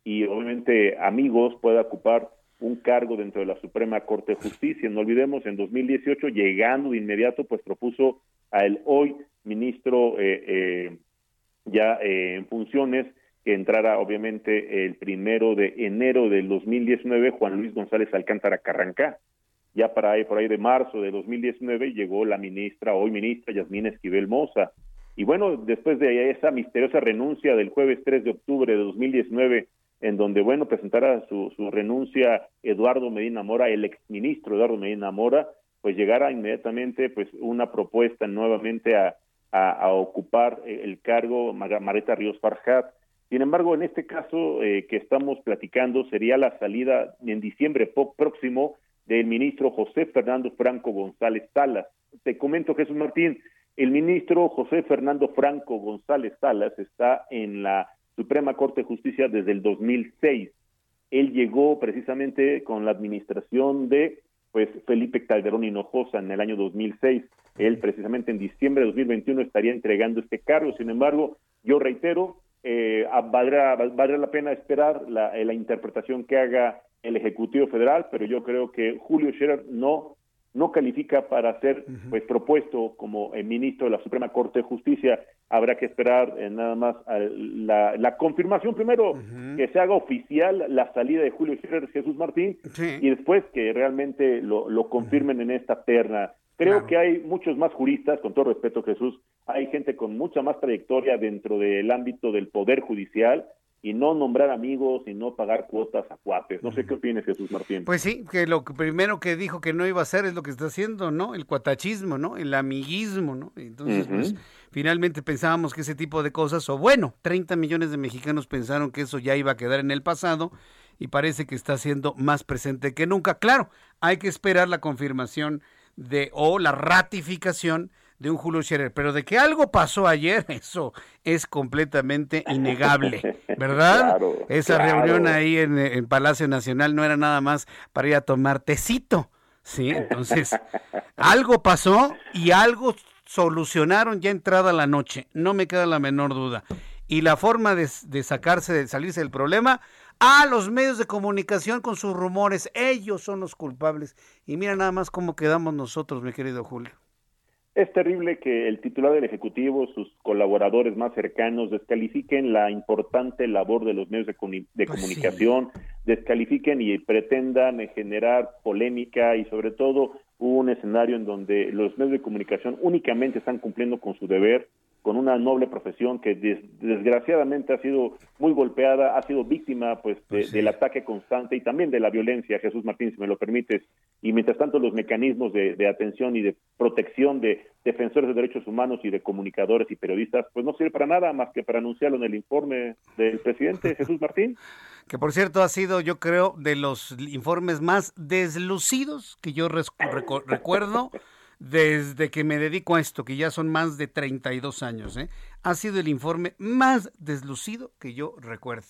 y obviamente amigos pueda ocupar un cargo dentro de la Suprema Corte de Justicia. No olvidemos, en 2018, llegando de inmediato, pues propuso al hoy ministro eh, eh, ya eh, en funciones que entrara obviamente el primero de enero del 2019, Juan Luis González Alcántara Carrancá. Ya para ahí, por ahí de marzo de 2019 llegó la ministra, hoy ministra Yasmín Esquivel Moza. Y bueno, después de esa misteriosa renuncia del jueves 3 de octubre de 2019 en donde, bueno, presentara su, su renuncia Eduardo Medina Mora, el exministro Eduardo Medina Mora, pues llegara inmediatamente pues una propuesta nuevamente a, a, ocupar el cargo Mareta Ríos Farjat. Sin embargo, en este caso eh, que estamos platicando sería la salida en diciembre próximo del ministro José Fernando Franco González Salas. Te comento, Jesús Martín, el ministro José Fernando Franco González Salas está en la Suprema Corte de Justicia desde el 2006. Él llegó precisamente con la administración de pues Felipe Calderón Hinojosa en el año 2006. Él precisamente en diciembre de 2021 estaría entregando este cargo. Sin embargo, yo reitero, eh, valdrá, valdrá la pena esperar la, la interpretación que haga el Ejecutivo Federal, pero yo creo que Julio Scherer no no califica para ser pues propuesto como ministro de la Suprema Corte de Justicia. Habrá que esperar eh, nada más la, la, confirmación primero que se haga oficial la salida de Julio Scherer Jesús Martín y después que realmente lo, lo confirmen en esta terna. Creo que hay muchos más juristas, con todo respeto Jesús, hay gente con mucha más trayectoria dentro del ámbito del poder judicial y no nombrar amigos y no pagar cuotas a cuates. No sé qué opinas, Jesús Martín. Pues sí, que lo primero que dijo que no iba a hacer es lo que está haciendo, ¿no? El cuatachismo, ¿no? El amiguismo, ¿no? Entonces, pues finalmente pensábamos que ese tipo de cosas, o bueno, 30 millones de mexicanos pensaron que eso ya iba a quedar en el pasado y parece que está siendo más presente que nunca. Claro, hay que esperar la confirmación de o la ratificación de un Julio Scherer, pero de que algo pasó ayer, eso es completamente innegable, ¿verdad? Esa reunión ahí en, Palacio Nacional no era nada más para ir a tomar tecito, ¿sí? Entonces, algo pasó y algo solucionaron ya entrada la noche, no me queda la menor duda. Y la forma de, de sacarse, de salirse del problema, a los medios de comunicación con sus rumores, ellos son los culpables. Y mira nada más cómo quedamos nosotros, mi querido Julio. Es terrible que el titular del Ejecutivo, sus colaboradores más cercanos, descalifiquen la importante labor de los medios de, de pues comunicación, descalifiquen y pretendan generar polémica y sobre todo un escenario en donde los medios de comunicación únicamente están cumpliendo con su deber con una noble profesión que desgraciadamente ha sido muy golpeada, ha sido víctima pues, pues del ataque constante y también de la violencia, Jesús Martín, si me lo permites. Y mientras tanto los mecanismos de, atención y de protección de defensores de derechos humanos y de comunicadores y periodistas, pues no sirve para nada más que para anunciarlo en el informe del presidente Jesús Martín. Que por cierto ha sido, yo creo, de los informes más deslucidos que yo recuerdo desde que me dedico a esto, que ya son más de 32 años, ¿eh? ha sido el informe más deslucido que yo recuerde.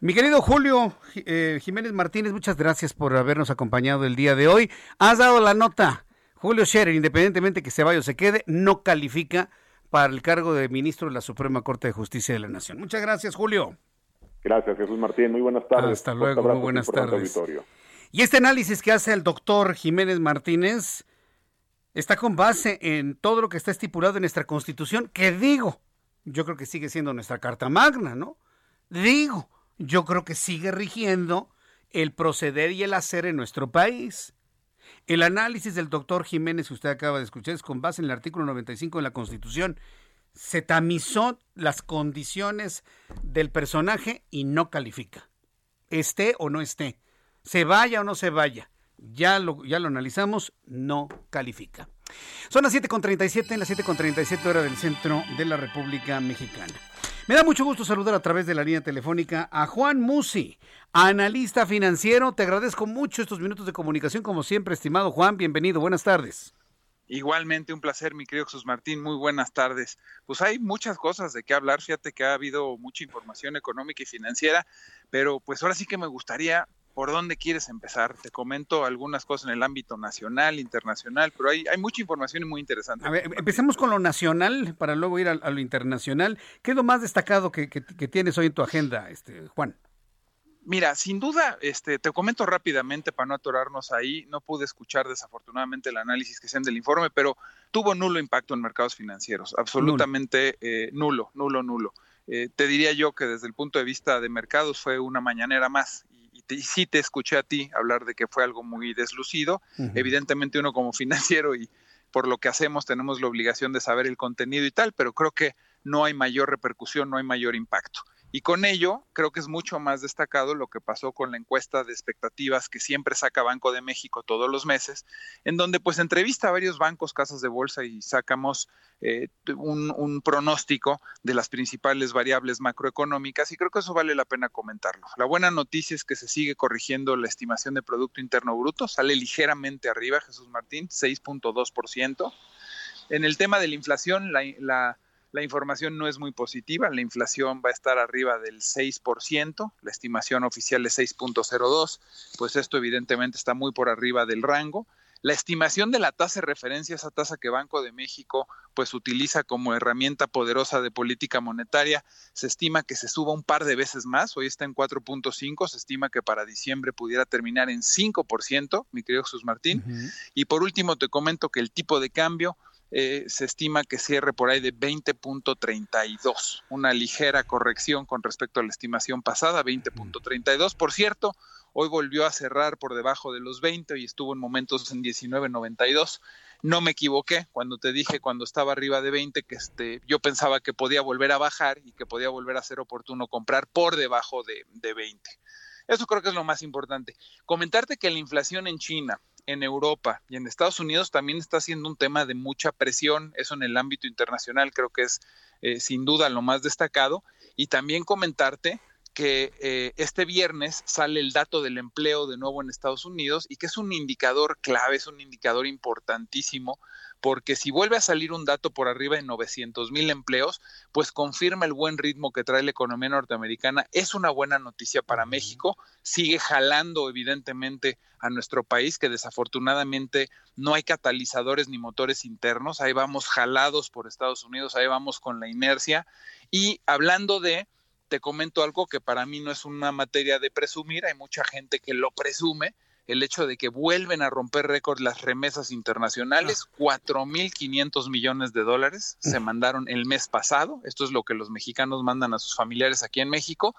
Mi querido Julio eh, Jiménez Martínez, muchas gracias por habernos acompañado el día de hoy. Has dado la nota. Julio Scherer, independientemente que se vaya o se quede, no califica para el cargo de ministro de la Suprema Corte de Justicia de la Nación. Muchas gracias, Julio. Gracias, Jesús Martín. Muy buenas tardes. Hasta luego, muy buenas tardes. Y este análisis que hace el doctor Jiménez Martínez está con base en todo lo que está estipulado en nuestra Constitución, que digo, yo creo que sigue siendo nuestra Carta Magna, ¿no? Digo, yo creo que sigue rigiendo el proceder y el hacer en nuestro país. El análisis del doctor Jiménez que usted acaba de escuchar es con base en el artículo 95 de la Constitución. Se tamizó las condiciones del personaje y no califica. Esté o no esté. Se vaya o no se vaya ya lo, ya lo analizamos, no califica. Son las 7.37, en las 7.37 hora del centro de la República Mexicana. Me da mucho gusto saludar a través de la línea telefónica a Juan Musi, analista financiero. Te agradezco mucho estos minutos de comunicación, como siempre, estimado Juan. Bienvenido, buenas tardes. Igualmente un placer, mi querido Jesús Martín. Muy buenas tardes. Pues hay muchas cosas de qué hablar. Fíjate que ha habido mucha información económica y financiera, pero pues ahora sí que me gustaría por dónde quieres empezar. Te comento algunas cosas en el ámbito nacional, internacional, pero hay, hay mucha información y muy interesante. A ver, empecemos con lo nacional para luego ir a, lo internacional. ¿Qué es lo más destacado que, tienes hoy en tu agenda, este, Juan? Mira, sin duda, este, te comento rápidamente para no atorarnos ahí. No pude escuchar desafortunadamente el análisis que sean del informe, pero tuvo nulo impacto en mercados financieros, absolutamente nulo, eh, nulo, nulo. Eh, te diría yo que desde el punto de vista de mercados fue una mañanera más y sí te escuché a ti hablar de que fue algo muy deslucido. Evidentemente uno como financiero y por lo que hacemos tenemos la obligación de saber el contenido y tal, pero creo que no hay mayor repercusión, no hay mayor impacto. Y con ello, creo que es mucho más destacado lo que pasó con la encuesta de expectativas que siempre saca Banco de México todos los meses, en donde pues entrevista a varios bancos, casas de bolsa y sacamos eh, un, pronóstico de las principales variables macroeconómicas y creo que eso vale la pena comentarlo. La buena noticia es que se sigue corrigiendo la estimación de Producto Interno Bruto, sale ligeramente arriba, Jesús Martín, 6.2%. En el tema de la inflación, la la información no es muy positiva, la inflación va a estar arriba del 6%, la estimación oficial es 6.02, pues esto evidentemente está muy por arriba del rango. La estimación de la tasa de referencia, esa tasa que Banco de México pues utiliza como herramienta poderosa de política monetaria, se estima que se suba un par de veces más, hoy está en 4.5, se estima que para diciembre pudiera terminar en 5%, mi querido Jesús Martín. Y por último te comento que el tipo de cambio eh, se estima que cierre por ahí de 20.32, una ligera corrección con respecto a la estimación pasada, 20.32. Por cierto, hoy volvió a cerrar por debajo de los 20 y estuvo en momentos en 19.92. No me equivoqué cuando te dije cuando estaba arriba de 20 que este, yo pensaba que podía volver a bajar y que podía volver a ser oportuno comprar por debajo de, de 20. Eso creo que es lo más importante. Comentarte que la inflación en China en Europa y en Estados Unidos también está siendo un tema de mucha presión, eso en el ámbito internacional creo que es eh, sin duda lo más destacado, y también comentarte que eh, este viernes sale el dato del empleo de nuevo en Estados Unidos y que es un indicador clave, es un indicador importantísimo, porque si vuelve a salir un dato por arriba de 900 mil empleos, pues confirma el buen ritmo que trae la economía norteamericana. Es una buena noticia para México, sigue jalando evidentemente a nuestro país, que desafortunadamente no hay catalizadores ni motores internos, ahí vamos jalados por Estados Unidos, ahí vamos con la inercia. Y hablando de te comento algo que para mí no es una materia de presumir, hay mucha gente que lo presume. el hecho de que vuelven a romper récord las remesas internacionales, 4.500 millones de dólares se mandaron el mes pasado, esto es lo que los mexicanos mandan a sus familiares aquí en México,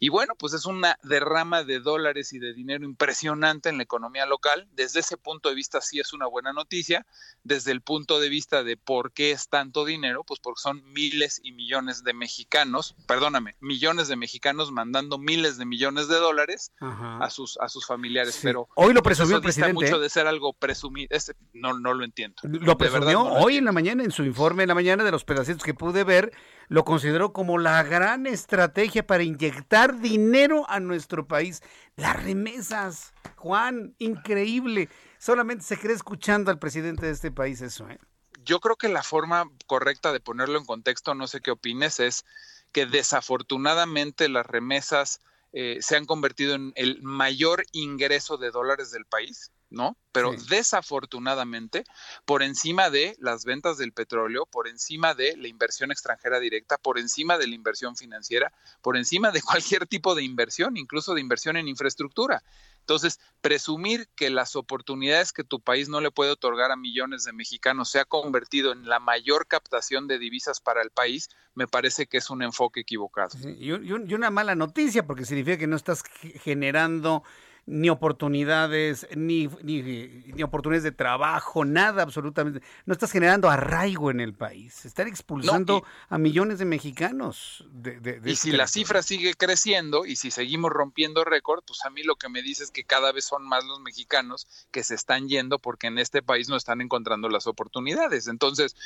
y bueno, pues es una derrama de dólares y de dinero impresionante en la economía local. Desde ese punto de vista sí es una buena noticia. Desde el punto de vista de por qué es tanto dinero, pues porque son miles y millones de mexicanos, perdóname, millones de mexicanos mandando miles de millones de dólares a sus a sus familiares. Pero hoy lo presumió el presidente. mucho ¿eh? de ser algo presumido. no, no lo entiendo. Lo presumió hoy en la mañana, en su informe en la mañana de los pedacitos que pude ver lo consideró como la gran estrategia para inyectar dinero a nuestro país. Las remesas, Juan, increíble. Solamente se cree escuchando al presidente de este país eso. ¿eh? Yo creo que la forma correcta de ponerlo en contexto, no sé qué opines, es que desafortunadamente las remesas eh, se han convertido en el mayor ingreso de dólares del país. ¿No? Pero desafortunadamente, por encima de las ventas del petróleo, por encima de la inversión extranjera directa, por encima de la inversión financiera, por encima de cualquier tipo de inversión, incluso de inversión en infraestructura. Entonces, presumir que las oportunidades que tu país no le puede otorgar a millones de mexicanos se ha convertido en la mayor captación de divisas para el país, me parece que es un enfoque equivocado. y, una mala noticia, porque significa que no estás generando ni oportunidades, ni, ni, oportunidades de trabajo, nada absolutamente. No estás generando arraigo en el país. Están expulsando a millones de mexicanos. De, y si la cifra sigue creciendo y si seguimos rompiendo récord, pues a mí lo que me dice es que cada vez son más los mexicanos que se están yendo porque en este país no están encontrando las oportunidades. Entonces,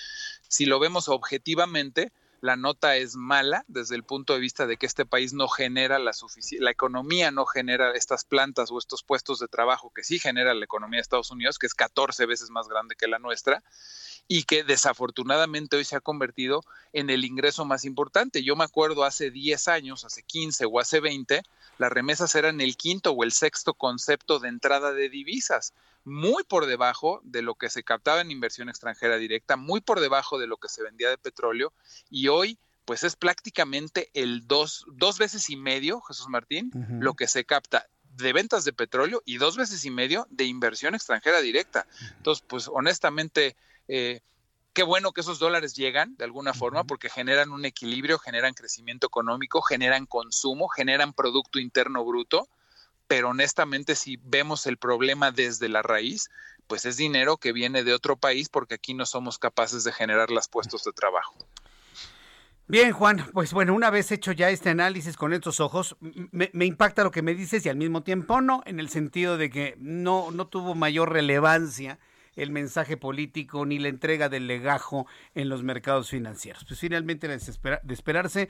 si lo vemos objetivamente, la nota es mala desde el punto de vista de que este país no genera la suficiente, la economía no genera estas plantas o estos puestos de trabajo que sí genera la economía de Estados Unidos, que es 14 veces más grande que la nuestra y que desafortunadamente hoy se ha convertido en el ingreso más importante. Yo me acuerdo hace 10 años, hace 15 o hace 20, las remesas eran el quinto o el sexto concepto de entrada de divisas muy por debajo de lo que se captaba en inversión extranjera directa, muy por debajo de lo que se vendía de petróleo y hoy pues es prácticamente el dos, dos veces y medio, Jesús Martín, lo que se capta de ventas de petróleo y dos veces y medio de inversión extranjera directa. Entonces, pues honestamente, eh, qué bueno que esos dólares llegan de alguna forma porque generan un equilibrio, generan crecimiento económico, generan consumo, generan Producto Interno Bruto pero honestamente si vemos el problema desde la raíz, pues es dinero que viene de otro país porque aquí no somos capaces de generar los puestos de trabajo. Bien, Juan, pues bueno, una vez hecho ya este análisis con estos ojos, me, me, impacta lo que me dices y al mismo tiempo no, en el sentido de que no, no tuvo mayor relevancia el mensaje político ni la entrega del legajo en los mercados financieros. Pues finalmente, de esperarse,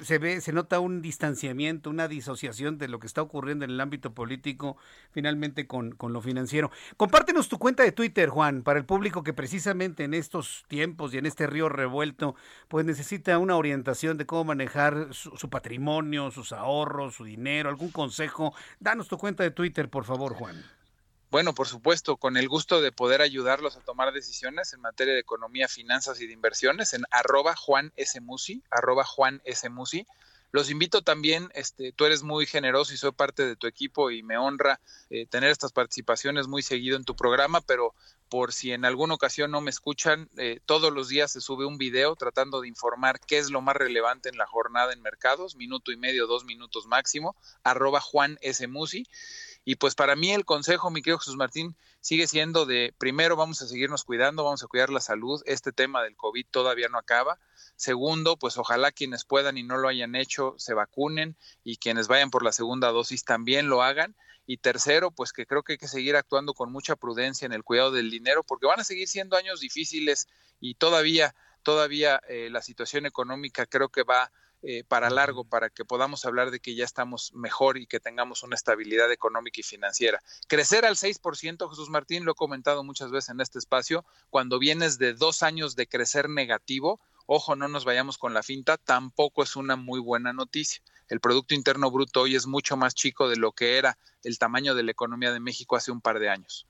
se ve, se nota un distanciamiento, una disociación de lo que está ocurriendo en el ámbito político, finalmente con, con lo financiero. Compártenos tu cuenta de Twitter, Juan, para el público que precisamente en estos tiempos y en este río revuelto, pues necesita una orientación de cómo manejar su, su patrimonio, sus ahorros, su dinero, algún consejo. Danos tu cuenta de Twitter, por favor, Juan. Bueno, por supuesto, con el gusto de poder ayudarlos a tomar decisiones en materia de economía, finanzas y de inversiones en arroba Juan S. Musi, arroba Juan S. Musi. Los invito también, este, tú eres muy generoso y soy parte de tu equipo y me honra eh, tener estas participaciones muy seguido en tu programa, pero por si en alguna ocasión no me escuchan, eh, todos los días se sube un video tratando de informar qué es lo más relevante en la jornada en mercados, minuto y medio, dos minutos máximo, arroba Juan S. Musi. Y pues para mí el consejo, mi querido Jesús Martín, sigue siendo de, primero vamos a seguirnos cuidando, vamos a cuidar la salud, este tema del COVID todavía no acaba. Segundo, pues ojalá quienes puedan y no lo hayan hecho se vacunen y quienes vayan por la segunda dosis también lo hagan. Y tercero, pues que creo que hay que seguir actuando con mucha prudencia en el cuidado del dinero porque van a seguir siendo años difíciles y todavía, todavía eh, la situación económica creo que va eh, para largo, para que podamos hablar de que ya estamos mejor y que tengamos una estabilidad económica y financiera. Crecer al 6%, Jesús Martín, lo he comentado muchas veces en este espacio, cuando vienes de dos años de crecer negativo, ojo, no nos vayamos con la finta, tampoco es una muy buena noticia. El Producto Interno Bruto hoy es mucho más chico de lo que era el tamaño de la economía de México hace un par de años.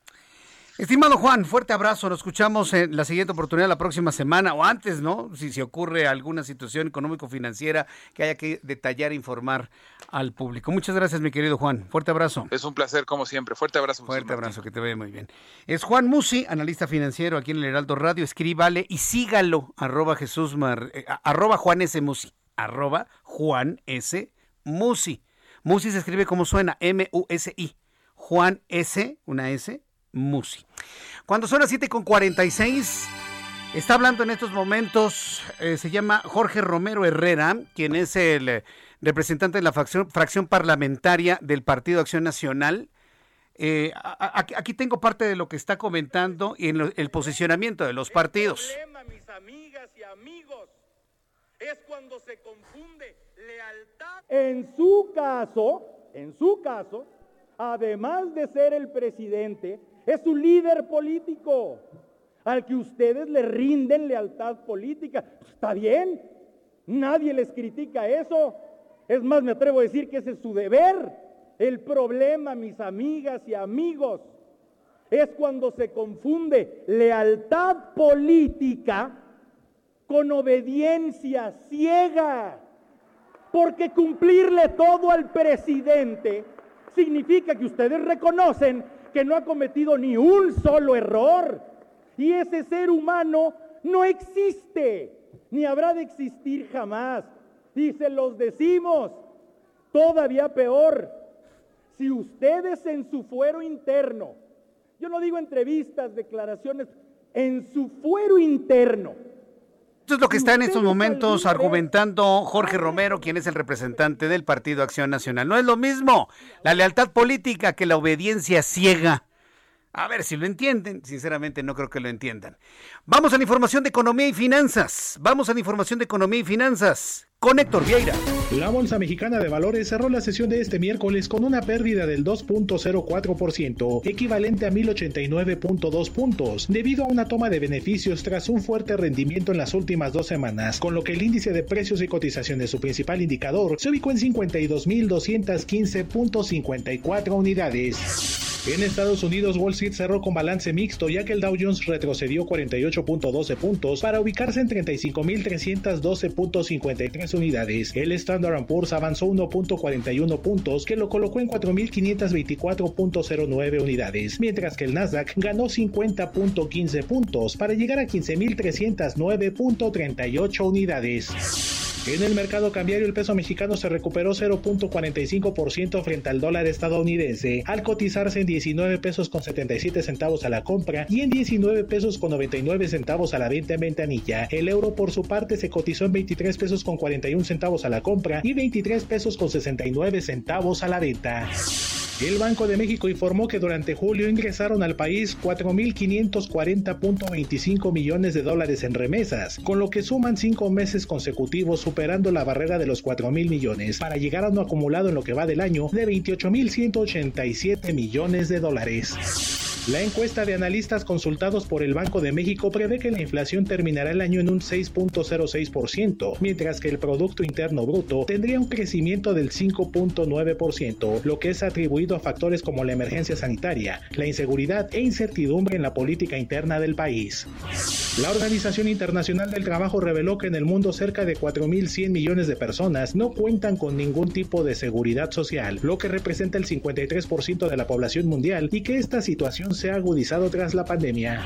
Estimado Juan, fuerte abrazo. Nos escuchamos en la siguiente oportunidad la próxima semana o antes, ¿no? Si se ocurre alguna situación económico-financiera que haya que detallar e informar al público. Muchas gracias, mi querido Juan. Fuerte abrazo. Es un placer, como siempre. Fuerte abrazo. Fuerte abrazo, que te vaya muy bien. Es Juan Musi, analista financiero aquí en el Heraldo Radio. Escríbale y sígalo, arroba Jesús Mar, eh, arroba Juan S. Musi, arroba Juan S. Musi. Musi se escribe como suena, M-U-S-I. Juan S, una S, Musi. Cuando son las 7 con 46, está hablando en estos momentos, eh, se llama Jorge Romero Herrera, quien es el eh, representante de la fracción, fracción parlamentaria del Partido Acción Nacional. Eh, aquí tengo parte de lo que está comentando y en el posicionamiento de los partidos. El problema, mis amigas y amigos, es cuando se confunde lealtad. En su caso, en su caso, además de ser el presidente, es su líder político, al que ustedes le rinden lealtad política. Está bien, nadie les critica eso. Es más, me atrevo a decir que ese es su deber. El problema, mis amigas y amigos, es cuando se confunde lealtad política con obediencia ciega. Porque cumplirle todo al presidente significa que ustedes reconocen que no ha cometido ni un solo error. Y ese ser humano no existe, ni habrá de existir jamás. Y se los decimos, todavía peor, si ustedes en su fuero interno, yo no digo entrevistas, declaraciones, en su fuero interno, esto es lo que está en estos momentos argumentando Jorge Romero, quien es el representante del Partido Acción Nacional. No es lo mismo la lealtad política que la obediencia ciega. A ver si lo entienden. Sinceramente no creo que lo entiendan. Vamos a la información de economía y finanzas. Vamos a la información de economía y finanzas con Héctor Vieira. La Bolsa Mexicana de Valores cerró la sesión de este miércoles con una pérdida del 2.04%, equivalente a 1089.2 puntos, debido a una toma de beneficios tras un fuerte rendimiento en las últimas dos semanas, con lo que el índice de precios y cotizaciones, su principal indicador, se ubicó en 52.215.54 unidades. En Estados Unidos, Wall Street cerró con balance mixto, ya que el Dow Jones retrocedió 48.12 puntos para ubicarse en 35.312.53 unidades. El Standard Poor's avanzó 1.41 puntos, que lo colocó en 4.524.09 unidades, mientras que el Nasdaq ganó 50.15 puntos para llegar a 15.309.38 unidades. En el mercado cambiario el peso mexicano se recuperó 0.45% frente al dólar estadounidense, al cotizarse en 19 pesos con 77 centavos a la compra y en 19 pesos con 99 centavos a la venta en ventanilla. El euro por su parte se cotizó en 23 pesos con 41 centavos a la compra y 23 pesos con 69 centavos a la venta. El Banco de México informó que durante julio ingresaron al país 4.540.25 millones de dólares en remesas, con lo que suman cinco meses consecutivos superando la barrera de los 4.000 millones, para llegar a un acumulado en lo que va del año de 28.187 millones de dólares. La encuesta de analistas consultados por el Banco de México prevé que la inflación terminará el año en un 6.06%, mientras que el Producto Interno Bruto tendría un crecimiento del 5.9%, lo que es atribuido a factores como la emergencia sanitaria, la inseguridad e incertidumbre en la política interna del país. La Organización Internacional del Trabajo reveló que en el mundo cerca de 4.100 millones de personas no cuentan con ningún tipo de seguridad social, lo que representa el 53% de la población mundial y que esta situación se ha agudizado tras la pandemia.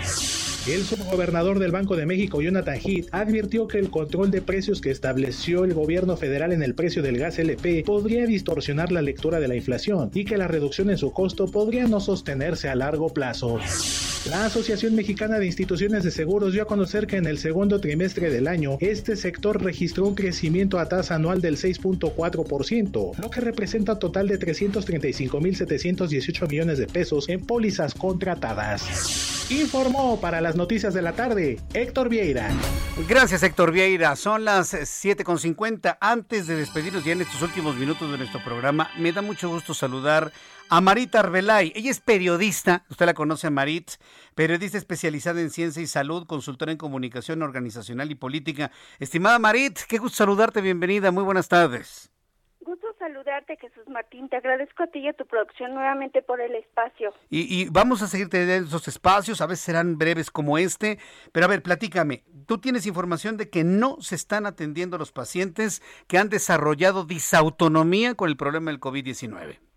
El subgobernador del Banco de México, Jonathan Heath, advirtió que el control de precios que estableció el gobierno federal en el precio del gas LP podría distorsionar la lectura de la inflación y que la reducción en su costo podría no sostenerse a largo plazo. La Asociación Mexicana de Instituciones de Seguros dio a conocer que en el segundo trimestre del año, este sector registró un crecimiento a tasa anual del 6.4%, lo que representa un total de 335.718 millones de pesos en pólizas contratadas. Informó para las noticias de la tarde Héctor Vieira. Gracias Héctor Vieira. Son las 7.50. Antes de despedirnos ya en estos últimos minutos de nuestro programa, me da mucho gusto saludar a Marit Arbelay. Ella es periodista, usted la conoce a Marit, periodista especializada en ciencia y salud, consultora en comunicación organizacional y política. Estimada Marit, qué gusto saludarte, bienvenida, muy buenas tardes. Gusto saludarte, Jesús Martín. Te agradezco a ti y a tu producción nuevamente por el espacio. Y, y vamos a seguir teniendo esos espacios, a veces serán breves como este, pero a ver, platícame, tú tienes información de que no se están atendiendo los pacientes que han desarrollado disautonomía con el problema del COVID-19.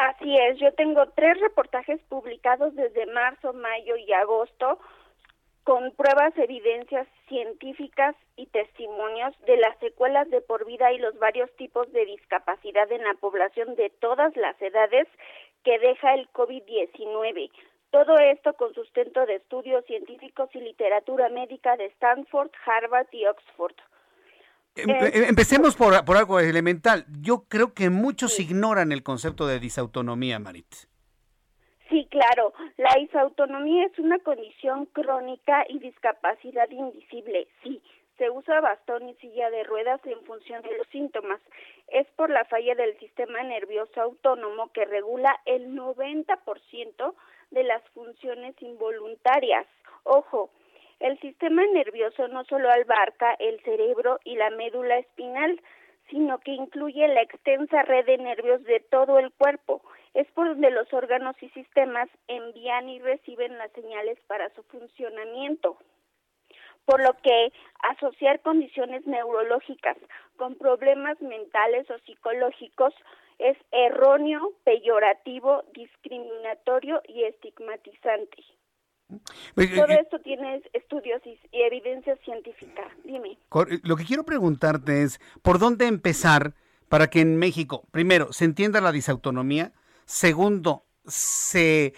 Así es, yo tengo tres reportajes publicados desde marzo, mayo y agosto con pruebas, evidencias científicas y testimonios de las secuelas de por vida y los varios tipos de discapacidad en la población de todas las edades que deja el COVID-19. Todo esto con sustento de estudios científicos y literatura médica de Stanford, Harvard y Oxford. Em, em, empecemos por, por, algo elemental. Yo creo que muchos ignoran el concepto de disautonomía, Marit. Sí, claro. La disautonomía es una condición crónica y discapacidad invisible. Sí, se usa bastón y silla de ruedas en función de los síntomas. Es por la falla del sistema nervioso autónomo que regula el 90% de las funciones involuntarias. Ojo, el sistema nervioso no solo abarca el cerebro y la médula espinal, sino que incluye la extensa red de nervios de todo el cuerpo. Es por donde los órganos y sistemas envían y reciben las señales para su funcionamiento. Por lo que asociar condiciones neurológicas con problemas mentales o psicológicos es erróneo, peyorativo, discriminatorio y estigmatizante. Todo esto tiene estudios y, evidencia científica. Dime. Lo que quiero preguntarte es, ¿por dónde empezar para que en México, primero, se entienda la disautonomía, segundo, se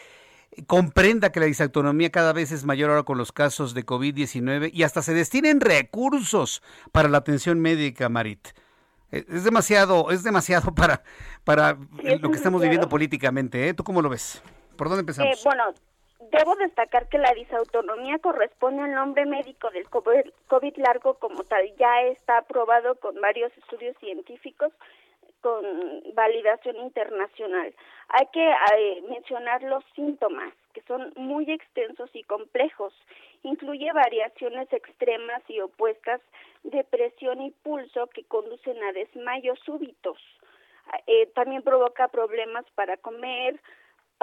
comprenda que la disautonomía cada vez es mayor ahora con los casos de COVID-19 y hasta se destinen recursos para la atención médica, Marit. Es demasiado, es demasiado para, para lo que estamos viviendo políticamente. ¿eh? ¿Tú cómo lo ves? ¿Por dónde empezamos? Eh, bueno, Debo destacar que la disautonomía corresponde al nombre médico del COVID largo como tal. Ya está aprobado con varios estudios científicos con validación internacional. Hay que eh, mencionar los síntomas, que son muy extensos y complejos. Incluye variaciones extremas y opuestas de presión y pulso que conducen a desmayos súbitos. Eh, también provoca problemas para comer,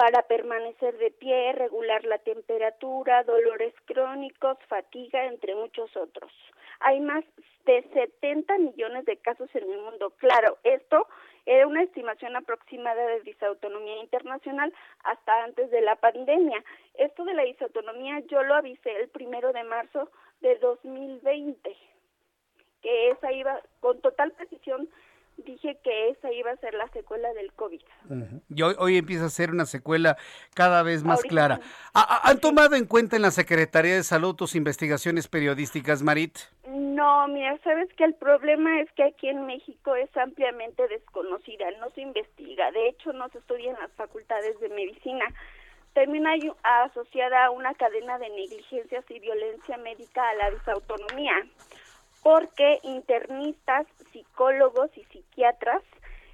para permanecer de pie, regular la temperatura, dolores crónicos, fatiga, entre muchos otros. Hay más de 70 millones de casos en el mundo. Claro, esto era una estimación aproximada de disautonomía internacional hasta antes de la pandemia. Esto de la disautonomía yo lo avisé el primero de marzo de 2020, que esa iba con total precisión dije que esa iba a ser la secuela del COVID. Y hoy, empieza a ser una secuela cada vez más clara. ¿Han tomado en cuenta en la Secretaría de Salud tus investigaciones periodísticas, Marit? No, mira, sabes que el problema es que aquí en México es ampliamente desconocida, no se investiga, de hecho no se estudia en las facultades de medicina. Termina asociada a una cadena de negligencias y violencia médica a la disautonomía porque internistas, psicólogos y psiquiatras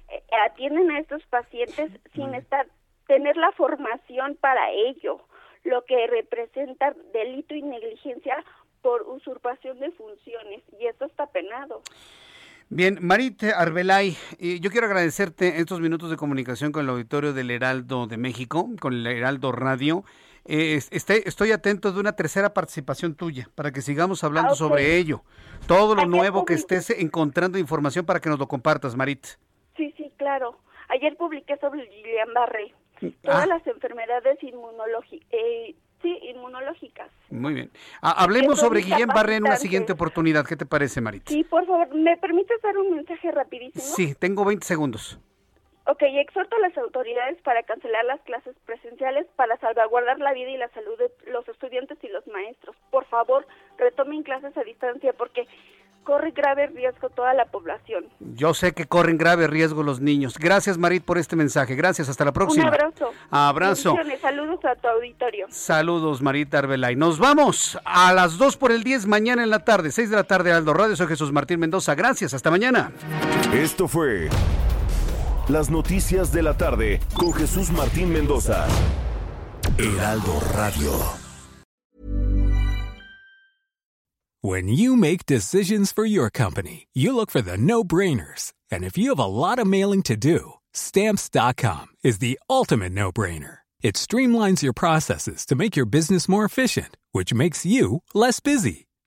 eh, atienden a estos pacientes sin estar tener la formación para ello, lo que representa delito y negligencia por usurpación de funciones y esto está penado. Bien, Marite Arbelay, eh, yo quiero agradecerte estos minutos de comunicación con el auditorio del Heraldo de México, con el Heraldo Radio. Eh, estoy, atento de una tercera participación tuya para que sigamos hablando sobre ello. Todo lo nuevo que estés encontrando información para que nos lo compartas, Marit. Sí, sí, claro. Ayer publiqué sobre Guillain Barré. Todas ah. las enfermedades inmunológicas. Eh, sí, inmunológicas. Muy bien. Ah, hablemos sobre Guillain Barré en una siguiente oportunidad. ¿Qué te parece, Marit? Sí, por favor, ¿me permites dar un mensaje rapidísimo? Sí, tengo 20 segundos. Ok, exhorto a las autoridades para cancelar las clases presenciales para salvaguardar la vida y la salud de los estudiantes y los maestros. Por favor, retomen clases a distancia porque corre grave riesgo toda la población. Yo sé que corren grave riesgo los niños. Gracias, Marit, por este mensaje. Gracias, hasta la próxima. Un abrazo. Abrazo. Saludos a tu auditorio. Saludos, Marita Arbelay. Nos vamos a las 2 por el 10 mañana en la tarde, 6 de la tarde, Aldo Radio. Soy Jesús Martín Mendoza. Gracias, hasta mañana. Esto fue las noticias de la tarde con Jesús Martín Mendoza. Heraldo Radio. When you make decisions for your company, you look for the no-brainers. And if you have a lot of mailing to do, stamps.com is the ultimate no brainer. It streamlines your processes to make your business more efficient, which makes you less busy.